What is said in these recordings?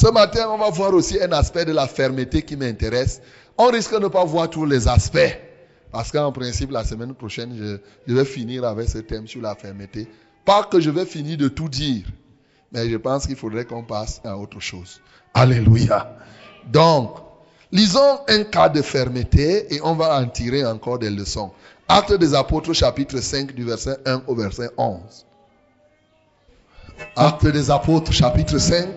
Ce matin, on va voir aussi un aspect de la fermeté qui m'intéresse. On risque de ne pas voir tous les aspects. Parce qu'en principe, la semaine prochaine, je, vais finir avec ce thème sur la fermeté. Pas que je vais finir de tout dire, mais je pense qu'il faudrait qu'on passe à autre chose. Alléluia. Donc, lisons un cas de fermeté et on va en tirer encore des leçons. Acte des apôtres chapitre 5 du verset 1 au verset 11. Acte des apôtres chapitre 5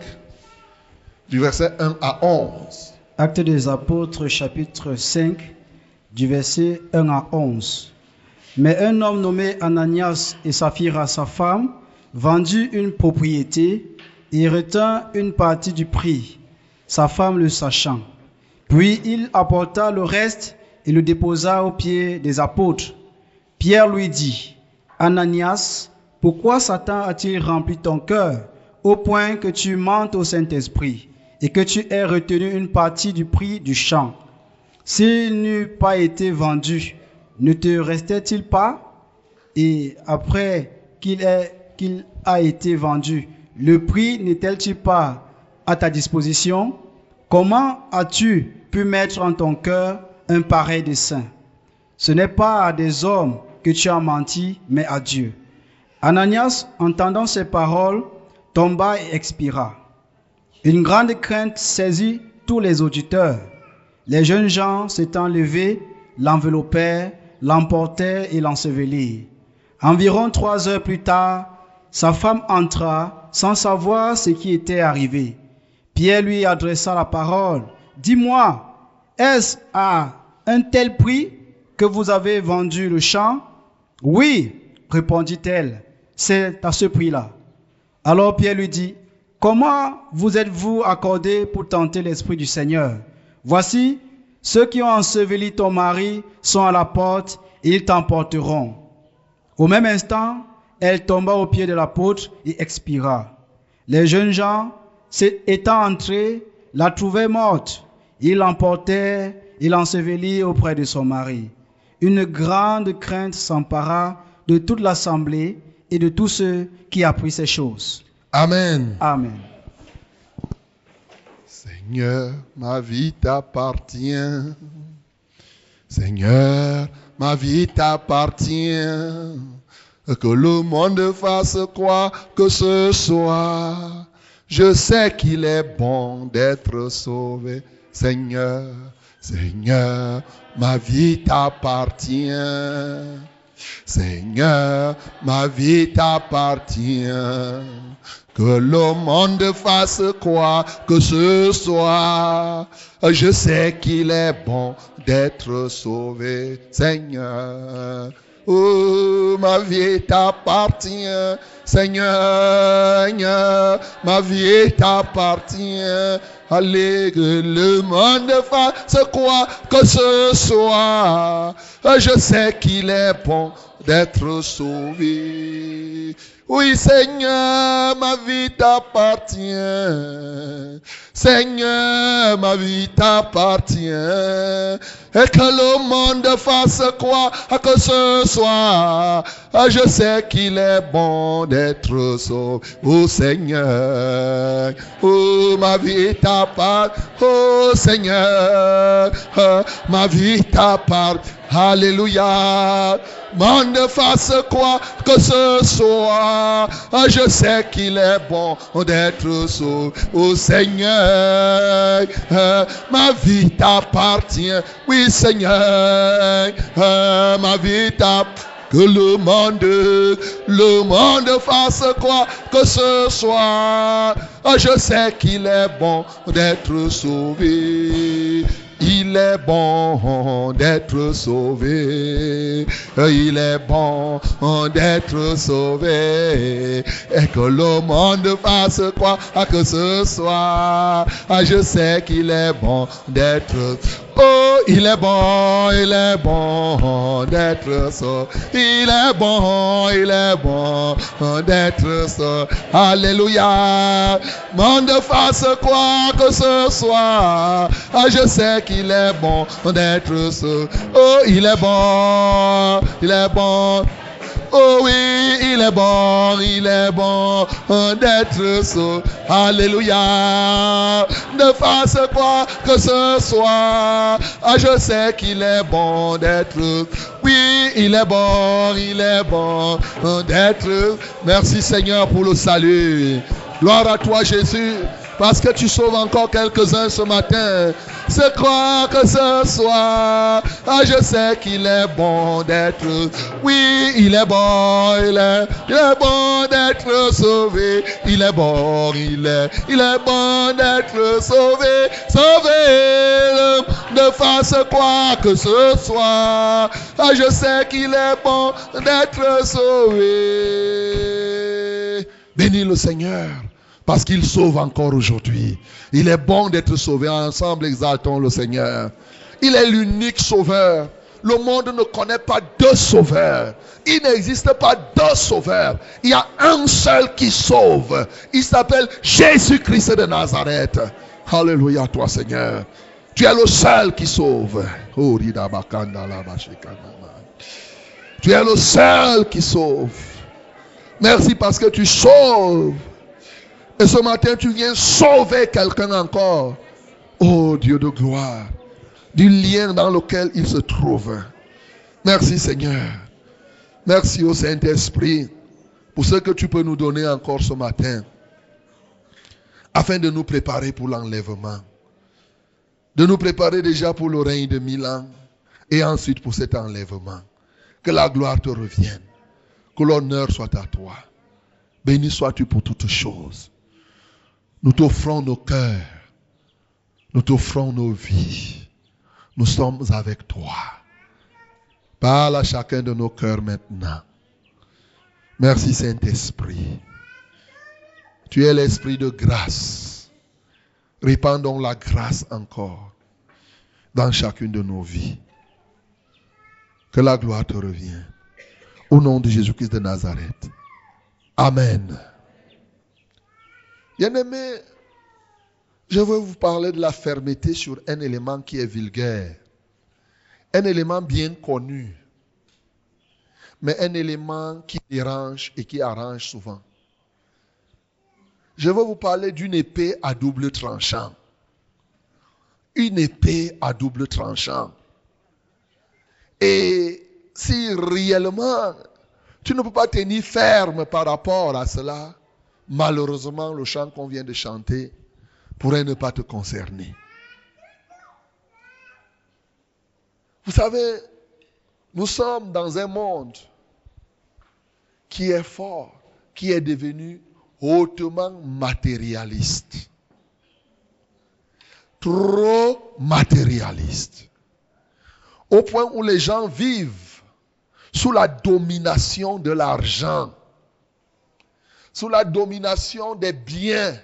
du verset 1 à 11. Acte des apôtres chapitre 5 du verset 1 à 11. Mais un homme nommé Ananias et Saphira, sa femme, vendit une propriété et retint une partie du prix, sa femme le sachant. Puis il apporta le reste et le déposa aux pieds des apôtres. Pierre lui dit, Ananias, pourquoi Satan a-t-il rempli ton cœur au point que tu mentes au Saint-Esprit? Et que tu aies retenu une partie du prix du champ S'il n'eût pas été vendu, ne te restait-il pas? Et après qu'il a été vendu, le prix n'est-il pas à ta disposition? Comment as-tu pu mettre en ton cœur un pareil dessein? Ce n'est pas à des hommes que tu as menti, mais à Dieu. Ananias, entendant ces paroles, tomba et expira. Une grande crainte saisit tous les auditeurs. Les jeunes gens s'étant levés, l'enveloppèrent, l'emportèrent et l'ensevelirent. Environ trois heures plus tard, sa femme entra sans savoir ce qui était arrivé. Pierre lui adressa la parole. Dis-moi, est-ce à un tel prix que vous avez vendu le champ? Oui, répondit-elle, c'est à ce prix-là. Alors Pierre lui dit, Comment vous êtes-vous accordé pour tenter l'Esprit du Seigneur? Voici, ceux qui ont enseveli ton mari sont à la porte et ils t'emporteront. Au même instant, elle tomba aux pieds de l'apôtre et expira. Les jeunes gens, étant entrés, la trouvaient morte. Ils l'emportèrent et l'ensevelirent auprès de son mari. Une grande crainte s'empara de toute l'assemblée et de tous ceux qui apprirent ces choses. Amen. Amen. Seigneur, ma vie t'appartient. Seigneur, ma vie t'appartient. Que le monde fasse quoi que ce soit. Je sais qu'il est bon d'être sauvé. Seigneur, Seigneur, ma vie t'appartient. Seigneur, ma vie t'appartient. Que le monde fasse quoi que ce soit. Je sais qu'il est bon d'être sauvé, Seigneur. Oh, ma vie t'appartient, Seigneur, ma vie t'appartient. Allez, que le monde fasse quoi que ce soit. Je sais qu'il est bon d'être sauvé. Oui, Seigneur, ma vie t'appartient. Seigneur, ma vie t'appartient. Et que le monde fasse quoi que ce soit. Je sais qu'il est bon d'être sauvé. Oh Seigneur, oh ma vie t'appartient. Oh Seigneur, ma vie t'appartient. Alléluia. Monde fasse quoi que ce soit. Je sais qu'il est bon d'être sauvé. Seigneur, ma vie t'appartient. Oui Seigneur, ma vie t'appartient. Que le monde, le monde fasse quoi que ce soit. Je sais qu'il est bon d'être sauvé. Est bon d'être sauvé. Il est bon d'être sauvé. Et que le monde fasse quoi que ce soit. Je sais qu'il est bon d'être Oh, il est bon, il est bon d'être sauvé. Il est bon, il est bon d'être sauvé. Alléluia. Monde fasse quoi que ce soit. Je sais qu'il est bon d'être sauvé. Oh, il est bon, il est bon. Oh oui, il est bon, il est bon d'être sauvé. Alléluia. Ne fasse quoi que ce soit. Ah, je sais qu'il est bon d'être. Oui, il est bon, il est bon d'être. Merci Seigneur pour le salut. Gloire à toi Jésus. Parce que tu sauves encore quelques-uns ce matin. C'est quoi que ce soit. Ah, je sais qu'il est bon d'être. Oui, il est bon, il est, il est bon d'être sauvé. Il est bon, il est, il est bon d'être sauvé. Sauvé, ne fasse quoi que ce soit. Ah, je sais qu'il est bon d'être sauvé. Bénis le Seigneur. Parce qu'il sauve encore aujourd'hui. Il est bon d'être sauvé. Ensemble, exaltons le Seigneur. Il est l'unique sauveur. Le monde ne connaît pas deux sauveurs. Il n'existe pas deux sauveurs. Il y a un seul qui sauve. Il s'appelle Jésus-Christ de Nazareth. Alléluia, toi Seigneur. Tu es le seul qui sauve. Tu es le seul qui sauve. Merci parce que tu sauves. Et ce matin, tu viens sauver quelqu'un encore. Oh Dieu de gloire. Du lien dans lequel il se trouve. Merci Seigneur. Merci au Saint-Esprit pour ce que tu peux nous donner encore ce matin. Afin de nous préparer pour l'enlèvement. De nous préparer déjà pour le règne de mille ans. Et ensuite pour cet enlèvement. Que la gloire te revienne. Que l'honneur soit à toi. Béni sois-tu pour toutes choses. Nous t'offrons nos cœurs. Nous t'offrons nos vies. Nous sommes avec toi. Parle à chacun de nos cœurs maintenant. Merci Saint-Esprit. Tu es l'Esprit de grâce. Répandons la grâce encore dans chacune de nos vies. Que la gloire te revienne. Au nom de Jésus-Christ de Nazareth. Amen. Bien-aimé, je veux vous parler de la fermeté sur un élément qui est vulgaire. Un élément bien connu. Mais un élément qui dérange et qui arrange souvent. Je veux vous parler d'une épée à double tranchant. Une épée à double tranchant. Et si réellement tu ne peux pas tenir ferme par rapport à cela, malheureusement, le chant qu'on vient de chanter pourrait ne pas te concerner. Vous savez, nous sommes dans un monde qui est fort, qui est devenu hautement matérialiste. Trop matérialiste. Au point où les gens vivent sous la domination de l'argent sous la domination des biens,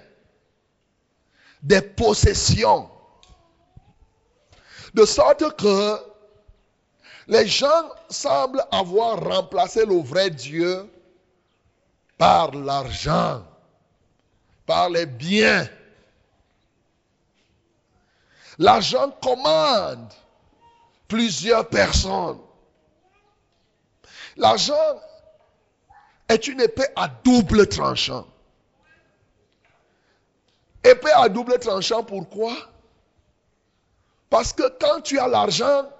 des possessions. De sorte que les gens semblent avoir remplacé le vrai Dieu par l'argent, par les biens. L'argent commande plusieurs personnes. L'argent est une épée à double tranchant. Épée à double tranchant, pourquoi? Parce que quand tu as l'argent,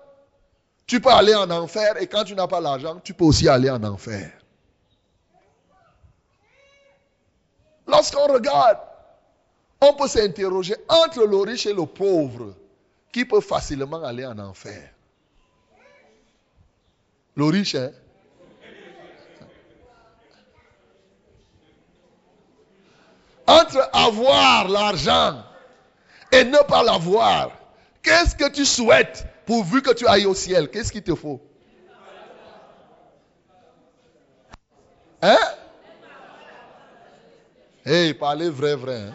tu peux aller en enfer et quand tu n'as pas l'argent, tu peux aussi aller en enfer. Lorsqu'on regarde, on peut s'interroger entre le riche et le pauvre, qui peut facilement aller en enfer. Le riche, hein entre avoir l'argent et ne pas l'avoir, qu'est-ce que tu souhaites pourvu que tu ailles au ciel? Qu'est-ce qu'il te faut? Hein? Hey, parlez vrai, vrai. Hein?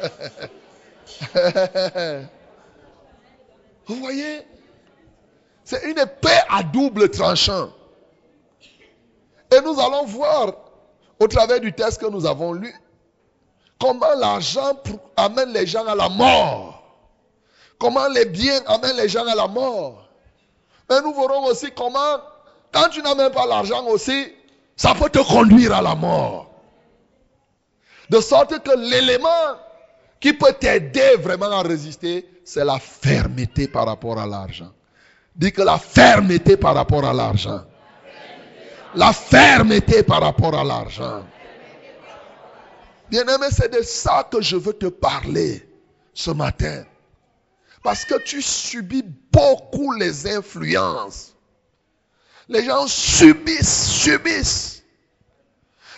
Vous voyez? C'est une épée à double tranchant. Et nous allons voir au travers du texte que nous avons lu, comment l'argent amène les gens à la mort. Comment les biens amènent les gens à la mort. Mais nous verrons aussi comment quand tu même pas l'argent aussi, ça peut te conduire à la mort. De sorte que l'élément qui peut t'aider vraiment à résister, c'est la fermeté par rapport à l'argent. Dis que la fermeté par rapport à l'argent. La fermeté par rapport à l'argent. Bien-aimé, c'est de ça que je veux te parler ce matin. Parce que tu subis beaucoup les influences. Les gens subissent, subissent.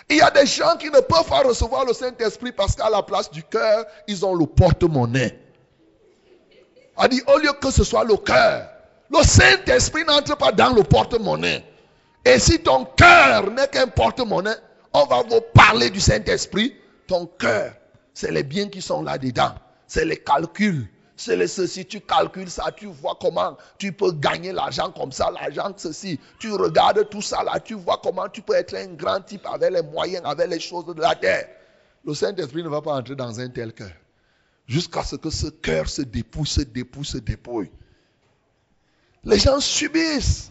Il y a des gens qui ne peuvent pas recevoir le Saint-Esprit parce qu'à la place du cœur, ils ont le porte-monnaie. A dit, au lieu que ce soit le cœur, le Saint-Esprit n'entre pas dans le porte-monnaie. Et si ton cœur n'est qu'un porte-monnaie, on va vous parler du Saint-Esprit. Ton cœur, c'est les biens qui sont là-dedans. C'est les calculs. C'est les ceci. Tu calcules ça, tu vois comment tu peux gagner l'argent comme ça, l'argent ceci. Tu regardes tout ça là, tu vois comment tu peux être un grand type avec les moyens, avec les choses de la terre. Le Saint-Esprit ne va pas entrer dans un tel cœur. Jusqu'à ce que ce cœur se dépouille, se dépouille, se dépouille. Les gens subissent.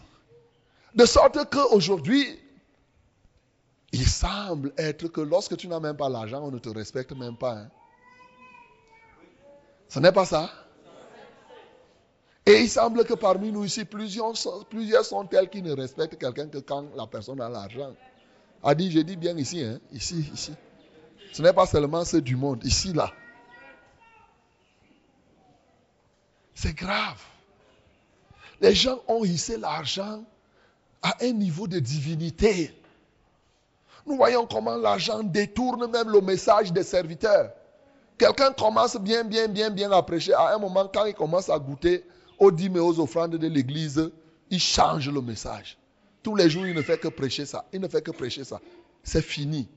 De sorte qu'aujourd'hui, il semble être que lorsque tu n'as même pas l'argent, on ne te respecte même pas. Hein. Ce n'est pas ça. Et il semble que parmi nous ici, plusieurs sont, plusieurs sont tels qui ne respectent quelqu'un que quand la personne a l'argent. A dit, je dis bien ici, hein, ici, ici. Ce n'est pas seulement ceux du monde, ici, là. C'est grave. Les gens ont hissé l'argent à un niveau de divinité. Nous voyons comment l'argent détourne même le message des serviteurs. Quelqu'un commence bien, bien, bien, bien à prêcher. À un moment, quand il commence à goûter aux dîmes et aux offrandes de l'église, il change le message. Tous les jours, il ne fait que prêcher ça. Il ne fait que prêcher ça. C'est fini.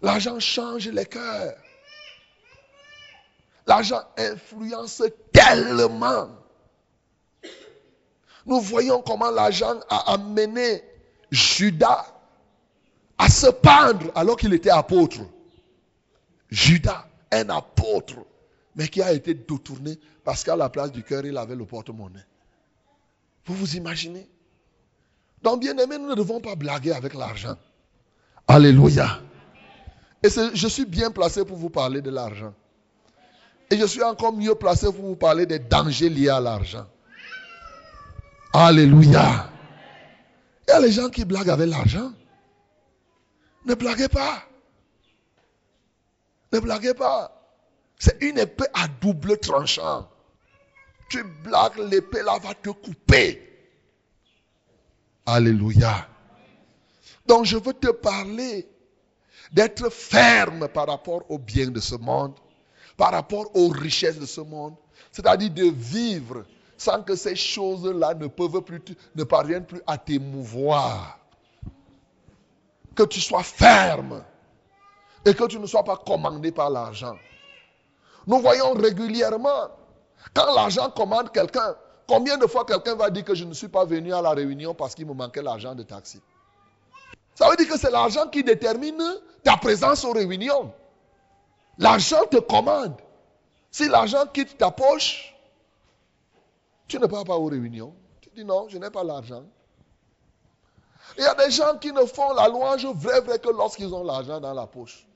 L'argent change les cœurs. L'argent influence tellement nous voyons comment l'argent a amené Judas à se pendre alors qu'il était apôtre. Judas, un apôtre, mais qui a été détourné parce qu'à la place du cœur, il avait le porte-monnaie. Vous vous imaginez? Donc, bien aimé, nous ne devons pas blaguer avec l'argent. Alléluia. Et je suis bien placé pour vous parler de l'argent. Et je suis encore mieux placé pour vous parler des dangers liés à l'argent. Alléluia. Il y a les gens qui blaguent avec l'argent. Ne blaguez pas. Ne blaguez pas. C'est une épée à double tranchant. Tu blagues, l'épée là va te couper. Alléluia. Donc je veux te parler d'être ferme par rapport aux biens de ce monde, par rapport aux richesses de ce monde, c'est-à-dire de vivre sans que ces choses-là ne peuvent plus, ne parviennent plus à t'émouvoir. Que tu sois ferme et que tu ne sois pas commandé par l'argent. Nous voyons régulièrement, quand l'argent commande quelqu'un, combien de fois quelqu'un va dire que je ne suis pas venu à la réunion parce qu'il me manquait l'argent de taxi. Ça veut dire que c'est l'argent qui détermine ta présence aux réunions. L'argent te commande. Si l'argent quitte ta poche, tu ne pars pas aux réunions. Tu dis non, je n'ai pas l'argent. Il y a des gens qui ne font la louange vrai, vrai que lorsqu'ils ont l'argent dans la poche.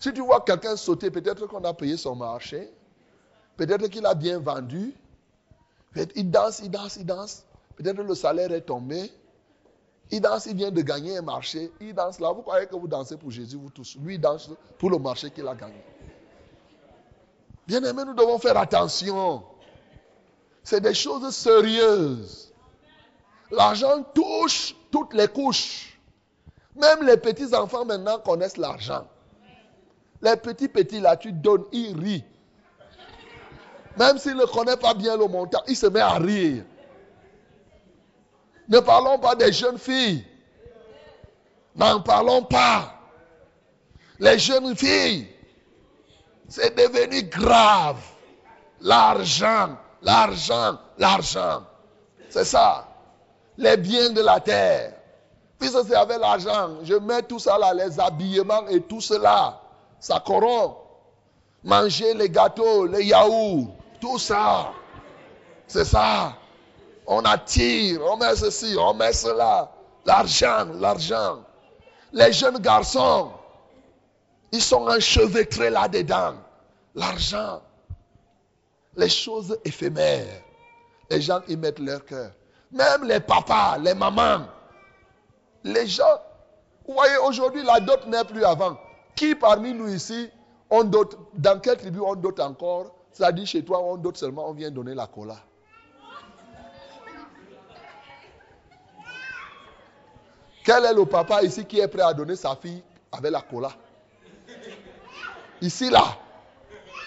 Si tu vois quelqu'un sauter, peut-être qu'on a payé son marché, peut-être qu'il a bien vendu, il danse, il danse, il danse, peut-être le salaire est tombé, il danse, il vient de gagner un marché, il danse là, vous croyez que vous dansez pour Jésus, vous tous. Lui, il danse pour le marché qu'il a gagné. Bien aimé, nous devons faire attention. C'est des choses sérieuses. L'argent touche toutes les couches. Même les petits enfants maintenant connaissent l'argent. Les petits petits là, tu donnes, ils rient. Même s'ils ne connaissent pas bien le montant, ils se mettent à rire. Ne parlons pas des jeunes filles. N'en parlons pas. Les jeunes filles, c'est devenu grave. L'argent, L'argent, l'argent. C'est ça. Les biens de la terre. Puisque c'est avec l'argent, je mets tout ça là, les habillements et tout cela. Ça corrompt. Manger les gâteaux, les yaourts, tout ça. C'est ça. On attire, on met ceci, on met cela. L'argent, l'argent. Les jeunes garçons, ils sont enchevêtrés là-dedans. L'argent. Les choses éphémères. Les gens y mettent leur cœur. Même les papas, les mamans. Les gens. Vous voyez, aujourd'hui, la dot n'est plus avant. Qui parmi nous ici, on dote, dans quelle tribu on dote encore? Ça dit chez toi, on dote seulement, on vient donner la cola. Quel est le papa ici qui est prêt à donner sa fille avec la cola? Ici, là.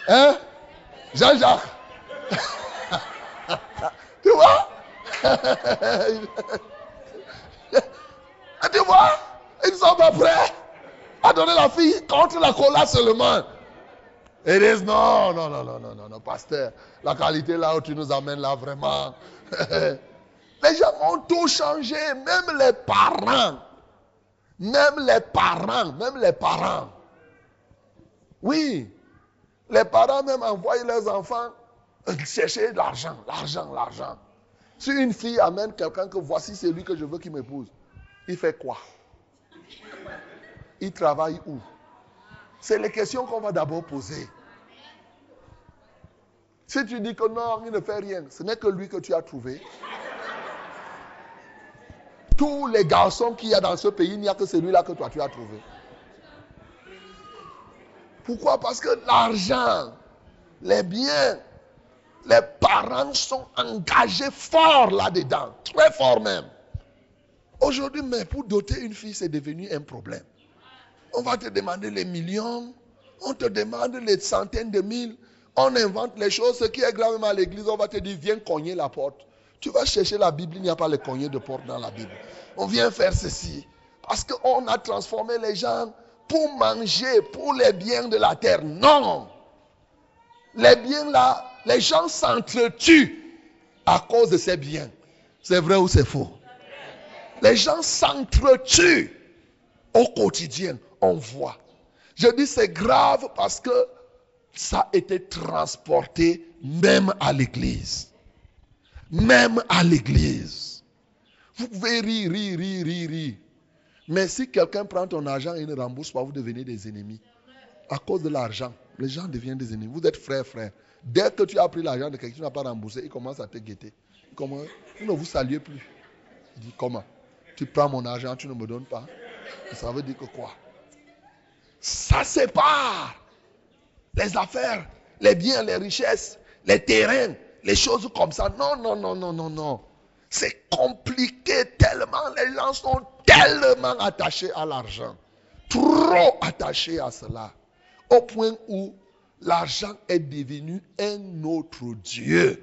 Hein? Jean-Jacques. Tu vois? Tu vois Ils sont pas prêts à donner la fille contre la cola seulement. Et disent non, non, non, non, non, non, non, pasteur. La qualité là où tu nous amènes là, vraiment. les gens ont tout changé, même les parents. Même les parents, même les parents. Oui, les parents même envoient leurs enfants chercher de l'argent, l'argent, l'argent. Si une fille amène quelqu'un que voici c'est lui que je veux qu'il m'épouse, il fait quoi? Il travaille où? C'est les questions qu'on va d'abord poser. Si tu dis que non, il ne fait rien, ce n'est que lui que tu as trouvé. Tous les garçons qu'il y a dans ce pays, il n'y a que celui-là que toi tu as trouvé. Pourquoi? Parce que l'argent, les biens, les parents sont engagés fort là-dedans, très fort même. Aujourd'hui, mais pour doter une fille, c'est devenu un problème. On va te demander les millions, on te demande les centaines de mille, on invente les choses. Ce qui est grave à l'église, on va te dire, viens cogner la porte. Tu vas chercher la Bible, il n'y a pas le cogner de porte dans la Bible. On vient faire ceci. Parce qu'on a transformé les gens pour manger, pour les biens de la terre. Non. Les biens là, les gens s'entretuent à cause de ces biens. C'est vrai ou c'est faux? Les gens s'entretuent au quotidien. On voit. Je dis c'est grave parce que ça a été transporté même à l'église. Même à l'église. Vous pouvez rire, rire, rire, rire, rire. Mais si quelqu'un prend ton argent et ne rembourse pas, vous devenez des ennemis. À cause de l'argent, les gens deviennent des ennemis. Vous êtes frère, frère. Dès que tu as pris l'argent de quelqu'un qui n'a pas remboursé, il commence à te guetter. Comment Vous ne vous saluez plus. Il dit comment? Tu prends mon argent, tu ne me donnes pas. Ça veut dire que quoi? Ça sépare les affaires, les biens, les richesses, les terrains, les choses comme ça. Non, non, non, non, non, non. C'est compliqué tellement. Les gens sont tellement attachés à l'argent. Trop attachés à cela. Au point où l'argent est devenu un autre Dieu.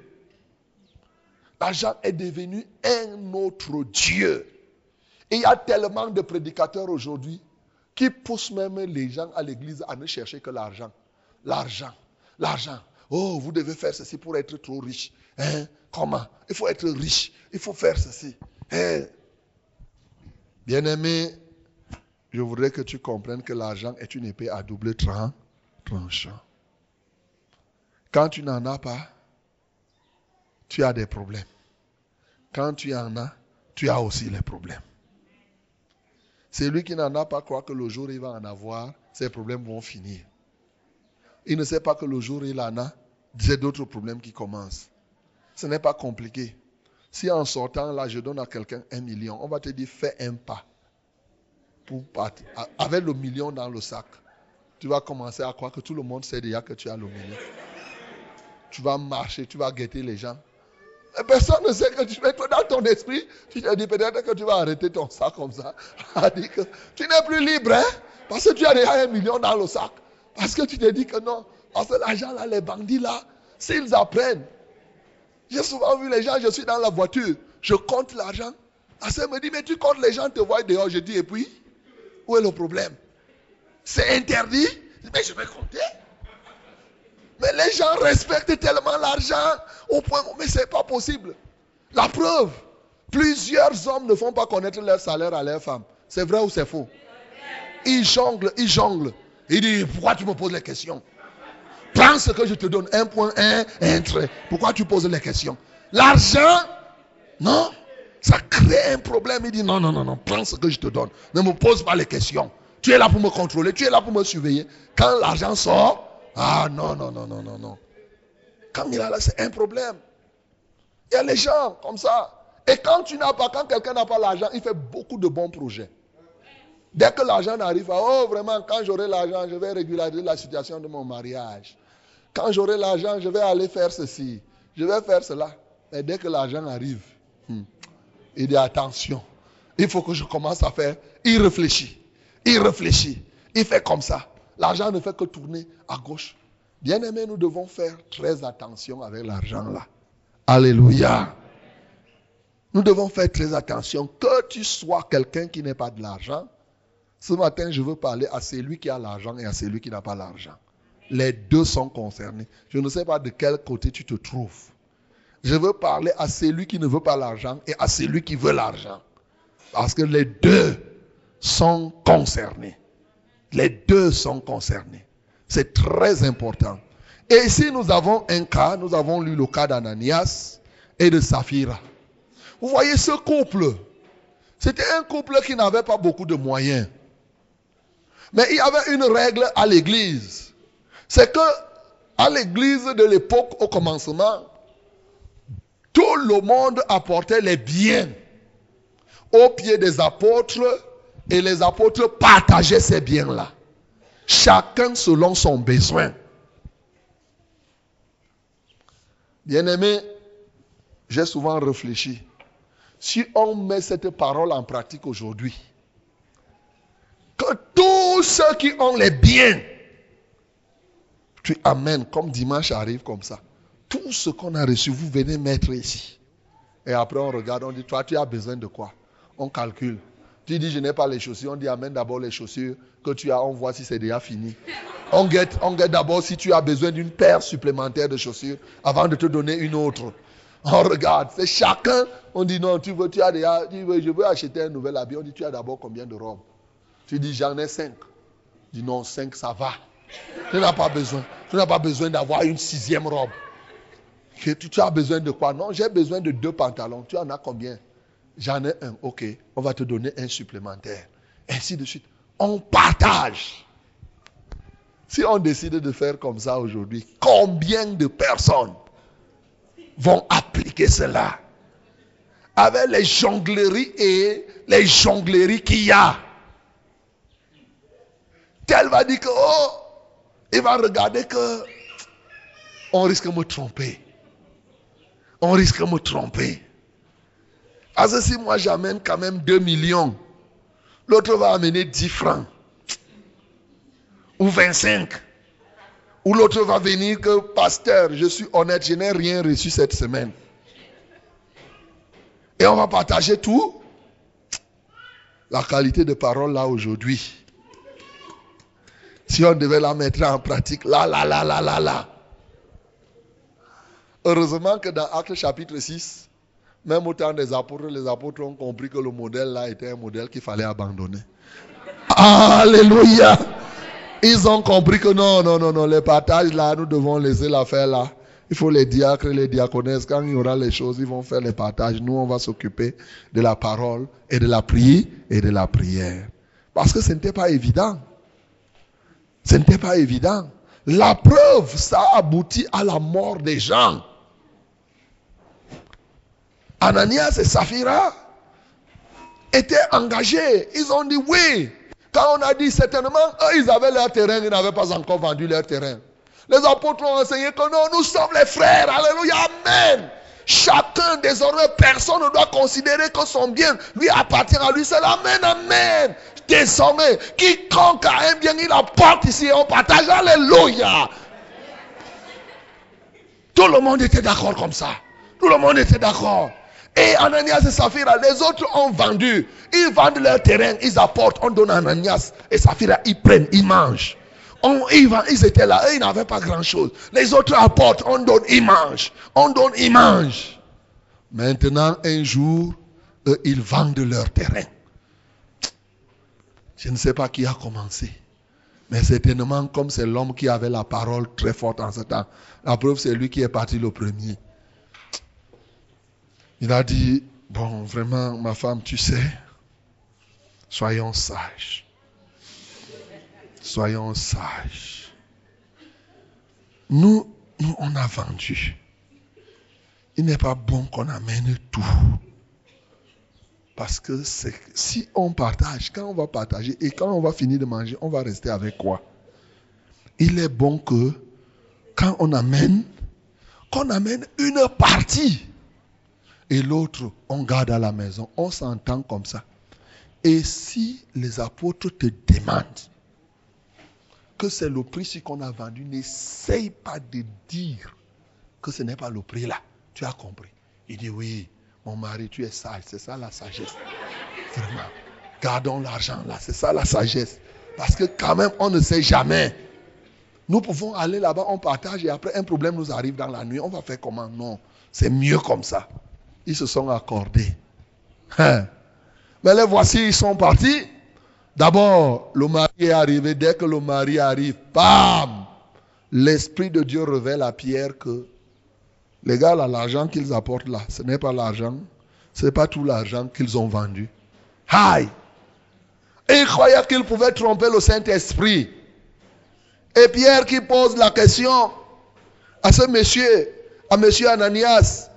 L'argent est devenu un autre Dieu. Et il y a tellement de prédicateurs aujourd'hui qui poussent même les gens à l'église à ne chercher que l'argent. L'argent, l'argent. Oh, vous devez faire ceci pour être trop riche. Hein? Comment? Il faut être riche. Il faut faire ceci. Hein? Bien-aimé, je voudrais que tu comprennes que l'argent est une épée à double tranchant. Quand tu n'en as pas, tu as des problèmes. Quand tu en as, tu as aussi les problèmes. Celui qui n'en a pas croit que le jour où il va en avoir, ses problèmes vont finir. Il ne sait pas que le jour où il en a, c'est d'autres problèmes qui commencent. Ce n'est pas compliqué. Si en sortant là, je donne à quelqu'un un million, on va te dire fais un pas pour partir. Avec le million dans le sac, tu vas commencer à croire que tout le monde sait déjà que tu as le million tu vas marcher, tu vas guetter les gens. Personne ne sait que tu fais. Dans ton esprit, tu te dis peut-être que tu vas arrêter ton sac comme ça. tu n'es plus libre, hein? Parce que tu as déjà un million dans le sac. Parce que tu te dis que non. Parce que l'argent là, les bandits là, s'ils apprennent. J'ai souvent vu les gens, je suis dans la voiture, je compte l'argent. ça me dit, mais tu comptes les gens, te voient dehors. Je dis, et puis, où est le problème? C'est interdit? Mais je vais compter. Mais les gens respectent tellement l'argent au point où, mais ce n'est pas possible. La preuve, plusieurs hommes ne font pas connaître leur salaire à leurs femmes. C'est vrai ou c'est faux? Ils jonglent, ils jonglent. Ils disent, pourquoi tu me poses les questions? Prends ce que je te donne, un point, un, un trait. Pourquoi tu poses les questions? L'argent Non. Ça crée un problème. Il dit non, non, non, non, prends ce que je te donne. Ne me pose pas les questions. Tu es là pour me contrôler, tu es là pour me surveiller. Quand l'argent sort, ah non, non, non, non, non, non. Quand il a là, c'est un problème. Il y a les gens comme ça. Et quand tu n'as pas, quand quelqu'un n'a pas l'argent, il fait beaucoup de bons projets. Dès que l'argent n'arrive pas, oh vraiment, quand j'aurai l'argent, je vais régulariser la situation de mon mariage. Quand j'aurai l'argent, je vais aller faire ceci. Je vais faire cela. Et dès que l'argent arrive, hmm, il dit attention. Il faut que je commence à faire. Il réfléchit. Il réfléchit. Il fait comme ça. L'argent ne fait que tourner à gauche. Bien aimé, nous devons faire très attention avec l'argent là. Alléluia. Nous devons faire très attention. Que tu sois quelqu'un qui n'a pas de l'argent, ce matin, je veux parler à celui qui a l'argent et à celui qui n'a pas l'argent. Les deux sont concernés. Je ne sais pas de quel côté tu te trouves. Je veux parler à celui qui ne veut pas l'argent et à celui qui veut l'argent. Parce que les deux sont concernés. Les deux sont concernés. C'est très important. Et ici, nous avons un cas, nous avons lu le cas d'Ananias et de Saphira. Vous voyez ce couple, c'était un couple qui n'avait pas beaucoup de moyens. Mais il y avait une règle à l'église. C'est que à l'église de l'époque, au commencement, tout le monde apportait les biens au pied des apôtres et les apôtres partageaient ces biens-là. Chacun selon son besoin. Bien-aimé, j'ai souvent réfléchi. Si on met cette parole en pratique aujourd'hui, que tous ceux qui ont les biens, tu amènes, comme dimanche arrive comme ça, tout ce qu'on a reçu, vous venez mettre ici. Et après on regarde, on dit, toi tu as besoin de quoi? On calcule. Tu dis, je n'ai pas les chaussures. On dit, amène d'abord les chaussures que tu as. On voit si c'est déjà fini. On guette, on d'abord si tu as besoin d'une paire supplémentaire de chaussures avant de te donner une autre. On regarde. C'est chacun. On dit, non, tu veux, tu as déjà, tu je veux acheter un nouvel habit. On dit, tu as d'abord combien de robes? Tu dis, j'en ai cinq. dis, non, cinq, ça va. Tu n'as pas besoin. Tu n'as pas besoin d'avoir une sixième robe. Tu, tu as besoin de quoi? Non, j'ai besoin de deux pantalons. Tu en as combien? J'en ai un, ok, on va te donner un supplémentaire. Ainsi de suite. On partage. Si on décide de faire comme ça aujourd'hui, combien de personnes vont appliquer cela? Avec les jongleries et les jongleries qu'il y a Tel va dire que, oh, il va regarder que on risque de me tromper. On risque de me tromper. Parce que si moi j'amène quand même 2 millions, l'autre va amener 10 francs. Ou 25. Ou l'autre va venir que, pasteur, je suis honnête, je n'ai rien reçu cette semaine. Et on va partager tout. La qualité de parole là aujourd'hui. Si on devait la mettre en pratique, là, là, là, là, là, là. Heureusement que dans Acte chapitre 6, même au temps des apôtres, les apôtres ont compris que le modèle là était un modèle qu'il fallait abandonner. Alléluia. Ils ont compris que non, non, non, non, les partages là, nous devons laisser l'affaire là. Il faut les diacres les diaconesses, quand il y aura les choses, ils vont faire les partages. Nous, on va s'occuper de la parole et de la prière et de la prière. Parce que ce n'était pas évident. Ce n'était pas évident. La preuve, ça aboutit à la mort des gens. Ananias et Saphira étaient engagés. Ils ont dit oui. Quand on a dit certainement, eux, ils avaient leur terrain, ils n'avaient pas encore vendu leur terrain. Les apôtres ont enseigné que non, nous sommes les frères. Alléluia. Amen. Chacun, désormais, personne ne doit considérer que son bien lui appartient à lui seul. Amen, amen. Désormais, quiconque a un bien, il apporte ici et on partage. Alléluia. Tout le monde était d'accord comme ça. Tout le monde était d'accord. Et Ananias et Saphira, les autres ont vendu. Ils vendent leur terrain, ils apportent, on donne à Ananias et Saphira, ils prennent, ils mangent. Ils, ils, étaient là, ils n'avaient pas grand-chose. Les autres apportent, on donne, ils mangent. On donne, ils mangent. Maintenant, un jour, eux, ils vendent leur terrain. Je ne sais pas qui a commencé. Mais certainement, comme c'est l'homme qui avait la parole très forte en ce temps, la preuve, c'est lui qui est parti le premier. Il a dit, Bon, vraiment, ma femme, tu sais, soyons sages. Soyons sages. Nous, nous, on a vendu. Il n'est pas bon qu'on amène tout. Parce que si on partage, quand on va partager et quand on va finir de manger, on va rester avec quoi? Il est bon que quand on amène, qu'on amène une partie et l'autre, on garde à la maison. On s'entend comme ça. Et si les apôtres te demandent que c'est le prix qu'on a vendu, n'essaye pas de dire que ce n'est pas le prix là. Tu as compris. Il dit oui, mon mari, tu es sage. C'est ça la sagesse. Vraiment. Gardons l'argent là. C'est ça la sagesse. Parce que quand même, on ne sait jamais. Nous pouvons aller là-bas, on partage et après un problème nous arrive dans la nuit. On va faire comment? Non. C'est mieux comme ça. Se sont accordés. Hein. Mais les voici, ils sont partis. D'abord, le mari est arrivé. Dès que le mari arrive, bam L'Esprit de Dieu révèle à Pierre que les gars, l'argent qu'ils apportent là, ce n'est pas l'argent, ce n'est pas tout l'argent qu'ils ont vendu. Aïe! Et ils croyaient qu'ils pouvaient tromper le Saint-Esprit. Et Pierre qui pose la question à ce monsieur, à monsieur Ananias,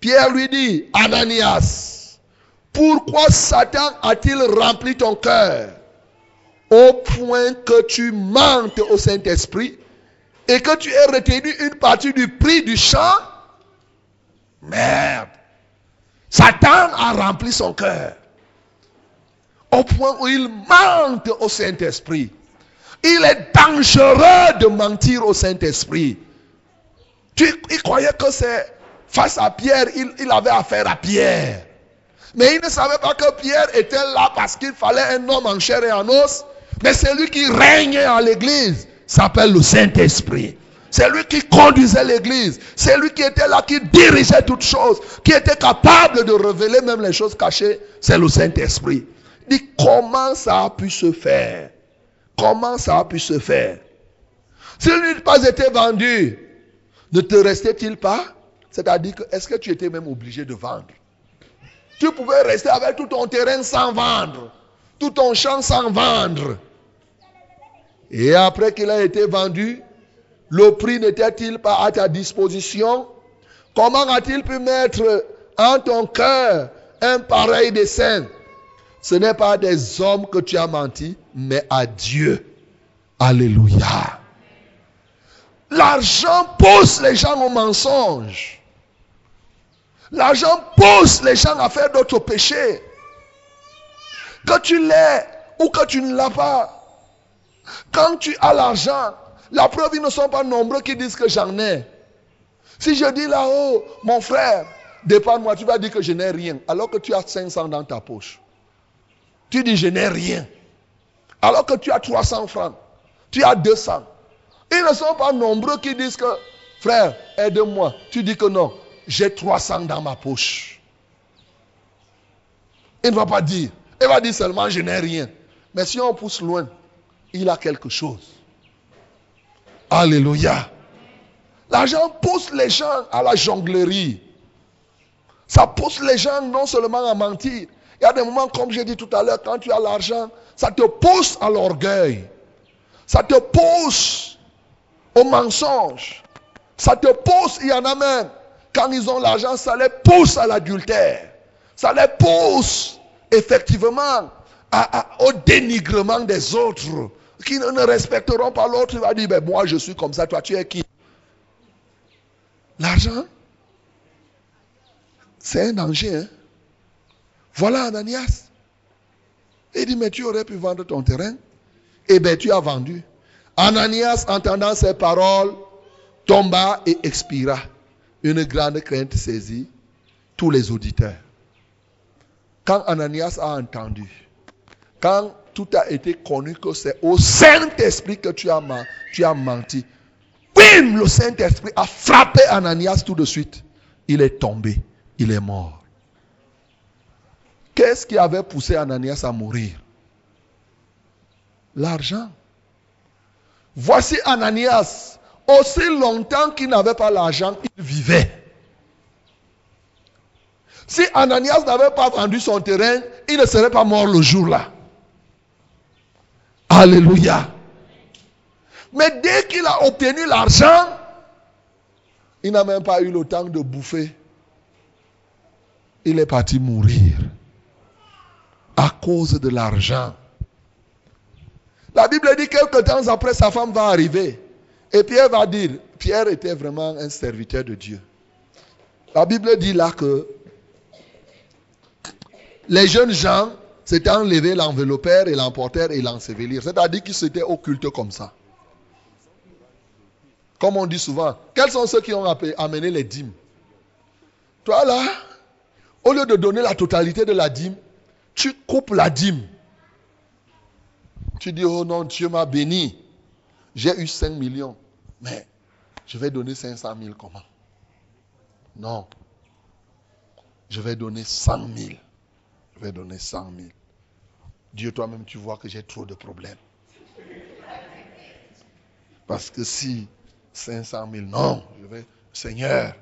Pierre lui dit, Ananias, pourquoi Satan a-t-il rempli ton cœur au point que tu mentes au Saint-Esprit et que tu aies retenu une partie du prix du champ? Merde. Satan a rempli son cœur. Au point où il mente au Saint-Esprit. Il est dangereux de mentir au Saint-Esprit. il croyait que c'est face à Pierre, il, il, avait affaire à Pierre. Mais il ne savait pas que Pierre était là parce qu'il fallait un homme en chair et en os. Mais celui qui règne en l'église s'appelle le Saint-Esprit. C'est lui qui conduisait l'église. C'est lui qui était là, qui dirigeait toutes choses, qui était capable de révéler même les choses cachées. C'est le Saint-Esprit. Dit comment ça a pu se faire? Comment ça a pu se faire? S'il n'eût pas été vendu, ne te restait-il pas? C'est-à-dire que est-ce que tu étais même obligé de vendre? Tu pouvais rester avec tout ton terrain sans vendre, tout ton champ sans vendre. Et après qu'il a été vendu, le prix n'était-il pas à ta disposition? Comment a-t-il pu mettre en ton cœur un pareil dessein? Ce n'est pas des hommes que tu as menti, mais à Dieu. Alléluia. L'argent pousse les gens au mensonge. L'argent pousse les gens à faire d'autres péchés. Que tu l'aies ou que tu ne l'as pas. Quand tu as l'argent, la preuve, ils ne sont pas nombreux qui disent que j'en ai. Si je dis là-haut, mon frère, dépends-moi, tu vas dire que je n'ai rien, alors que tu as 500 dans ta poche. Tu dis je n'ai rien. Alors que tu as 300 francs. Tu as 200. Ils ne sont pas nombreux qui disent que, frère, aide-moi. Tu dis que non, j'ai 300 dans ma poche. Il ne va pas dire. Il va dire seulement je n'ai rien. Mais si on pousse loin, il a quelque chose. Alléluia. L'argent pousse les gens à la jonglerie. Ça pousse les gens non seulement à mentir. Il y a des moments, comme j'ai dit tout à l'heure, quand tu as l'argent, ça te pousse à l'orgueil. Ça te pousse au mensonge. Ça te pousse, il y en a même, quand ils ont l'argent, ça les pousse à l'adultère. Ça les pousse effectivement au dénigrement des autres qui ne respecteront pas l'autre, il va dire, ben moi je suis comme ça, toi tu es qui? L'argent, c'est un danger. Hein? Voilà Ananias. Il dit, mais tu aurais pu vendre ton terrain. Eh bien, tu as vendu. Ananias, entendant ces paroles, tomba et expira. Une grande crainte saisit tous les auditeurs. Quand Ananias a entendu, quand tout a été connu que c'est au Saint-Esprit que tu as, tu as menti. Bim, le Saint-Esprit a frappé Ananias tout de suite. Il est tombé, il est mort. Qu'est-ce qui avait poussé Ananias à mourir? L'argent. Voici Ananias. Aussi longtemps qu'il n'avait pas l'argent, il vivait. Si Ananias n'avait pas vendu son terrain, il ne serait pas mort le jour-là. Alléluia. Mais dès qu'il a obtenu l'argent, il n'a même pas eu le temps de bouffer. Il est parti mourir à cause de l'argent. La Bible dit quelques temps après, sa femme va arriver. Et Pierre va dire, Pierre était vraiment un serviteur de Dieu. La Bible dit là que les jeunes gens s'étaient enlevés, l'enveloppèrent et l'emportèrent et l'ensevelirent. C'est-à-dire qu'ils s'étaient occultés comme ça. Comme on dit souvent, quels sont ceux qui ont amené les dîmes? Toi là, au lieu de donner la totalité de la dîme, tu coupes la dîme. Tu dis, oh non, Dieu m'a béni. J'ai eu 5 millions. Mais je vais donner 500 000 comment? Non. Je vais donner 100 000. Je vais donner 100 000. Dieu, toi-même, tu vois que j'ai trop de problèmes. Parce que si 500 000, non, je vais, Seigneur,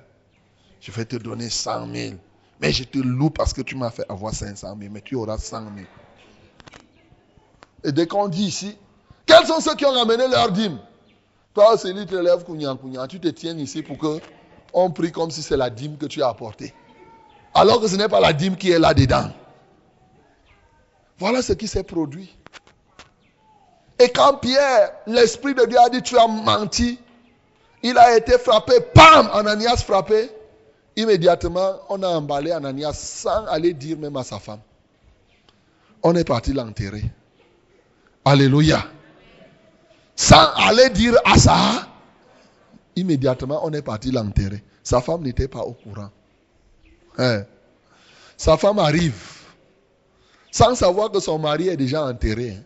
je vais te donner 100 000. Mais je te loue parce que tu m'as fait avoir 500 000, mais tu auras 100 000. Et dès qu'on dit ici, quels sont ceux qui ont ramené leur dîme? Toi, celui qui te lève, tu te tiens ici pour que on prie comme si c'est la dîme que tu as apportée. Alors que ce n'est pas la dîme qui est là-dedans. Voilà ce qui s'est produit. Et quand Pierre, l'Esprit de Dieu a dit, tu as menti, il a été frappé, pam, Ananias frappé. Immédiatement, on a emballé Ananias sans aller dire même à sa femme. On est parti l'enterrer. Alléluia. Sans aller dire à ça, immédiatement, on est parti l'enterrer. Sa femme n'était pas au courant. Hein. Sa femme arrive sans savoir que son mari est déjà enterré.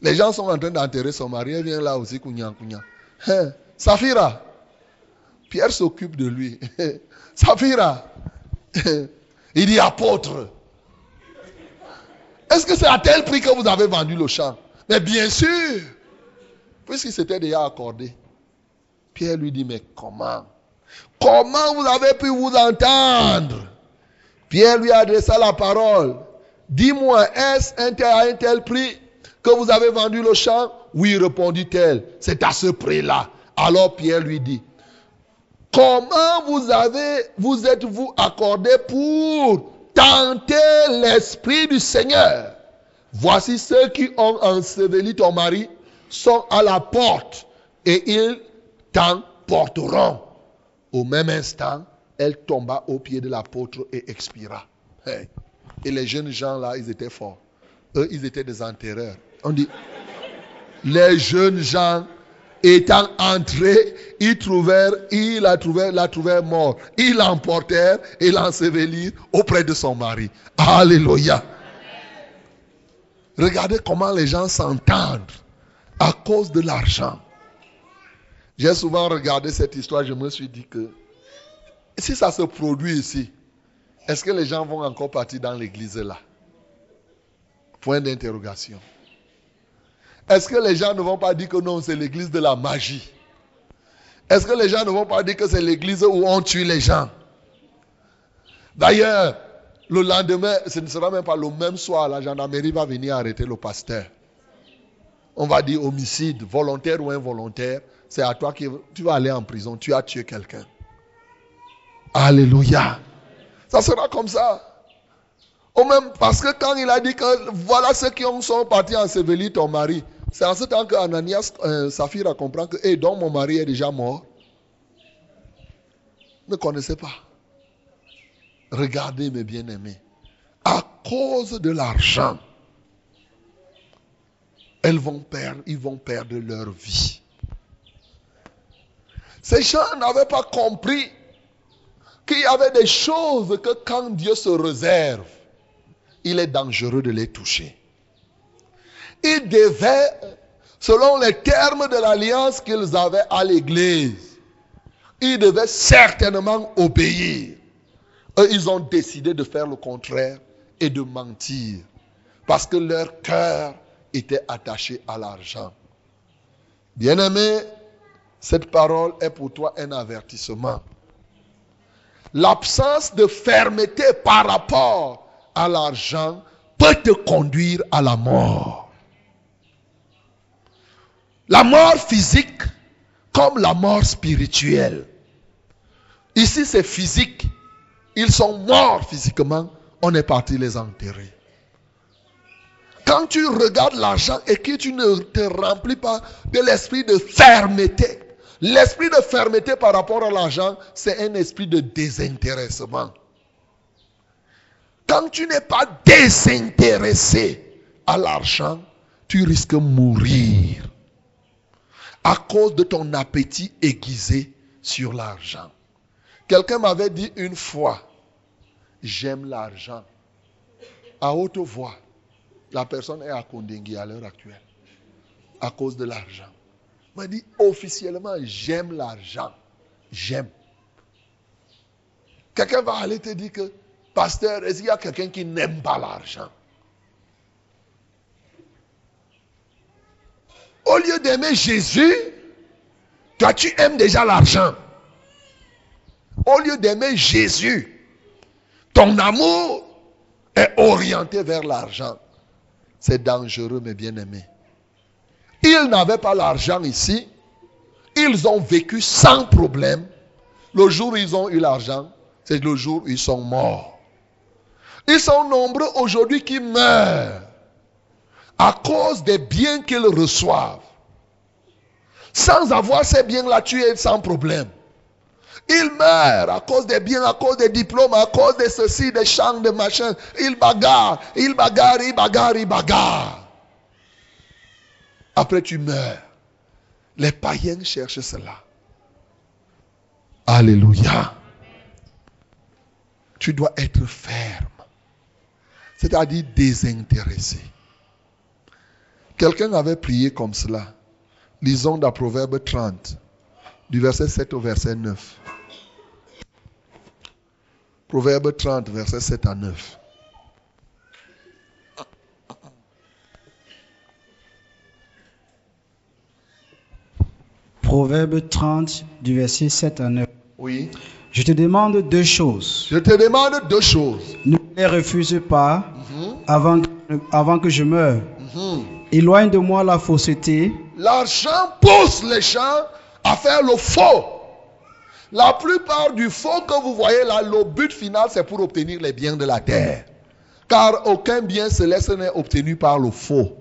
Les gens sont en train d'enterrer son mari. Elle vient là aussi, Kounya, Kounya. Hein. Safira, Pierre s'occupe de lui. Safira, il dit apôtre. Est-ce que c'est à tel prix que vous avez vendu le champ? Mais bien sûr, puisqu'il s'était déjà accordé. Pierre lui dit, mais comment? Comment vous avez pu vous entendre? Pierre lui adressa la parole. Dis-moi, est-ce à un tel prix que vous avez vendu le champ? Oui, répondit-elle. C'est à ce prix-là. Alors Pierre lui dit, comment vous avez, vous êtes-vous accordé pour tenter l'esprit du Seigneur? Voici ceux qui ont enseveli ton mari sont à la porte et ils t'emporteront. Au même instant, elle tomba au pied de l'apôtre et expira. Et les jeunes gens là, ils étaient forts. Eux, ils étaient des enterreurs. On dit, les jeunes gens étant entrés, ils trouvèrent, ils la trouvèrent, la trouvèrent mort. Ils l'emportèrent et l'ensevelirent auprès de son mari. Alléluia. Regardez comment les gens s'entendent à cause de l'argent. J'ai souvent regardé cette histoire, je me suis dit que si ça se produit ici, est-ce que les gens vont encore partir dans l'église là? Point d'interrogation. Est-ce que les gens ne vont pas dire que non, c'est l'église de la magie? Est-ce que les gens ne vont pas dire que c'est l'église où on tue les gens? D'ailleurs, le lendemain, ce ne sera même pas le même soir, la gendarmerie va venir arrêter le pasteur. On va dire homicide, volontaire ou involontaire. C'est à toi que tu vas aller en prison. Tu as tué quelqu'un. Alléluia. Ça sera comme ça. Ou même parce que quand il a dit que voilà ceux qui sont partis ensevelir ton mari, c'est en ce temps que Ananias, euh, Saphira comprend que, hey, donc mon mari est déjà mort. Ne connaissez pas. Regardez mes bien-aimés. À cause de l'argent, elles vont perdre, ils vont perdre leur vie. Ces gens n'avaient pas compris qu'il y avait des choses que quand Dieu se réserve, il est dangereux de les toucher. Ils devaient, selon les termes de l'alliance qu'ils avaient à l'église, ils devaient certainement obéir. Ils ont décidé de faire le contraire et de mentir. Parce que leur cœur était attaché à l'argent. Bien-aimé, cette parole est pour toi un avertissement. L'absence de fermeté par rapport à l'argent peut te conduire à la mort. La mort physique comme la mort spirituelle. Ici, c'est physique. Ils sont morts physiquement. On est parti les enterrer. Quand tu regardes l'argent et que tu ne te remplis pas de l'esprit de fermeté, l'esprit de fermeté par rapport à l'argent, c'est un esprit de désintéressement. Quand tu n'es pas désintéressé à l'argent, tu risques de mourir à cause de ton appétit aiguisé sur l'argent. Quelqu'un m'avait dit une fois, j'aime l'argent. À haute voix, la personne est à Kondengui à l'heure actuelle, à cause de l'argent. m'a dit officiellement, j'aime l'argent. J'aime. Quelqu'un va aller te dire que, pasteur, est-ce qu'il y a quelqu'un qui n'aime pas l'argent? Au lieu d'aimer Jésus, toi tu aimes déjà l'argent. Au lieu d'aimer Jésus, ton amour est orienté vers l'argent. C'est dangereux, mes bien-aimés. Ils n'avaient pas l'argent ici. Ils ont vécu sans problème. Le jour où ils ont eu l'argent, c'est le jour où ils sont morts. Ils sont nombreux aujourd'hui qui meurent à cause des biens qu'ils reçoivent. Sans avoir ces biens-là, tu es sans problème. Ils meurent à cause des biens, à cause des diplômes, à cause de ceci, des champs, des machins. Ils bagarrent, ils bagarrent, ils bagarrent, ils bagarrent. Après, tu meurs. Les païens cherchent cela. Alléluia. Tu dois être ferme. C'est-à-dire désintéressé. Quelqu'un avait prié comme cela. Lisons dans Proverbe 30, du verset 7 au verset 9. Proverbe 30, verset 7 à 9. Proverbe 30, du verset 7 à 9. Oui. Je te demande deux choses. Je te demande deux choses. Ne les refuse pas Mhm, avant, avant que je meure. mhm. Éloigne de moi la fausseté. L'argent pousse les gens à faire le faux. La plupart du faux que vous voyez là, le but final, c'est pour obtenir les biens de la terre. Car aucun bien céleste n'est obtenu par le faux.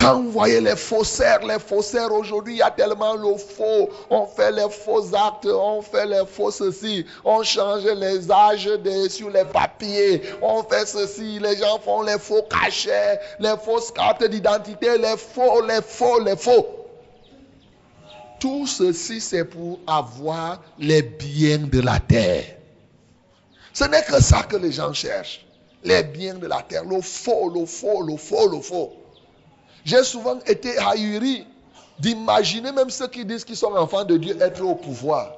Quand vous voyez les faussaires, les faussaires aujourd'hui, il y a tellement le faux. On fait les faux actes, on fait les faux ceci, on change les âges sur les papiers, on fait ceci, les gens font les faux cachets, les fausses cartes d'identité, les faux, les faux, les faux. Tout ceci, c'est pour avoir les biens de la terre. Ce n'est que ça que les gens cherchent. Les biens de la terre. Le faux, le faux, le faux, le faux. J'ai souvent été ahuri d'imaginer même ceux qui disent qu'ils sont enfants de Dieu être au pouvoir.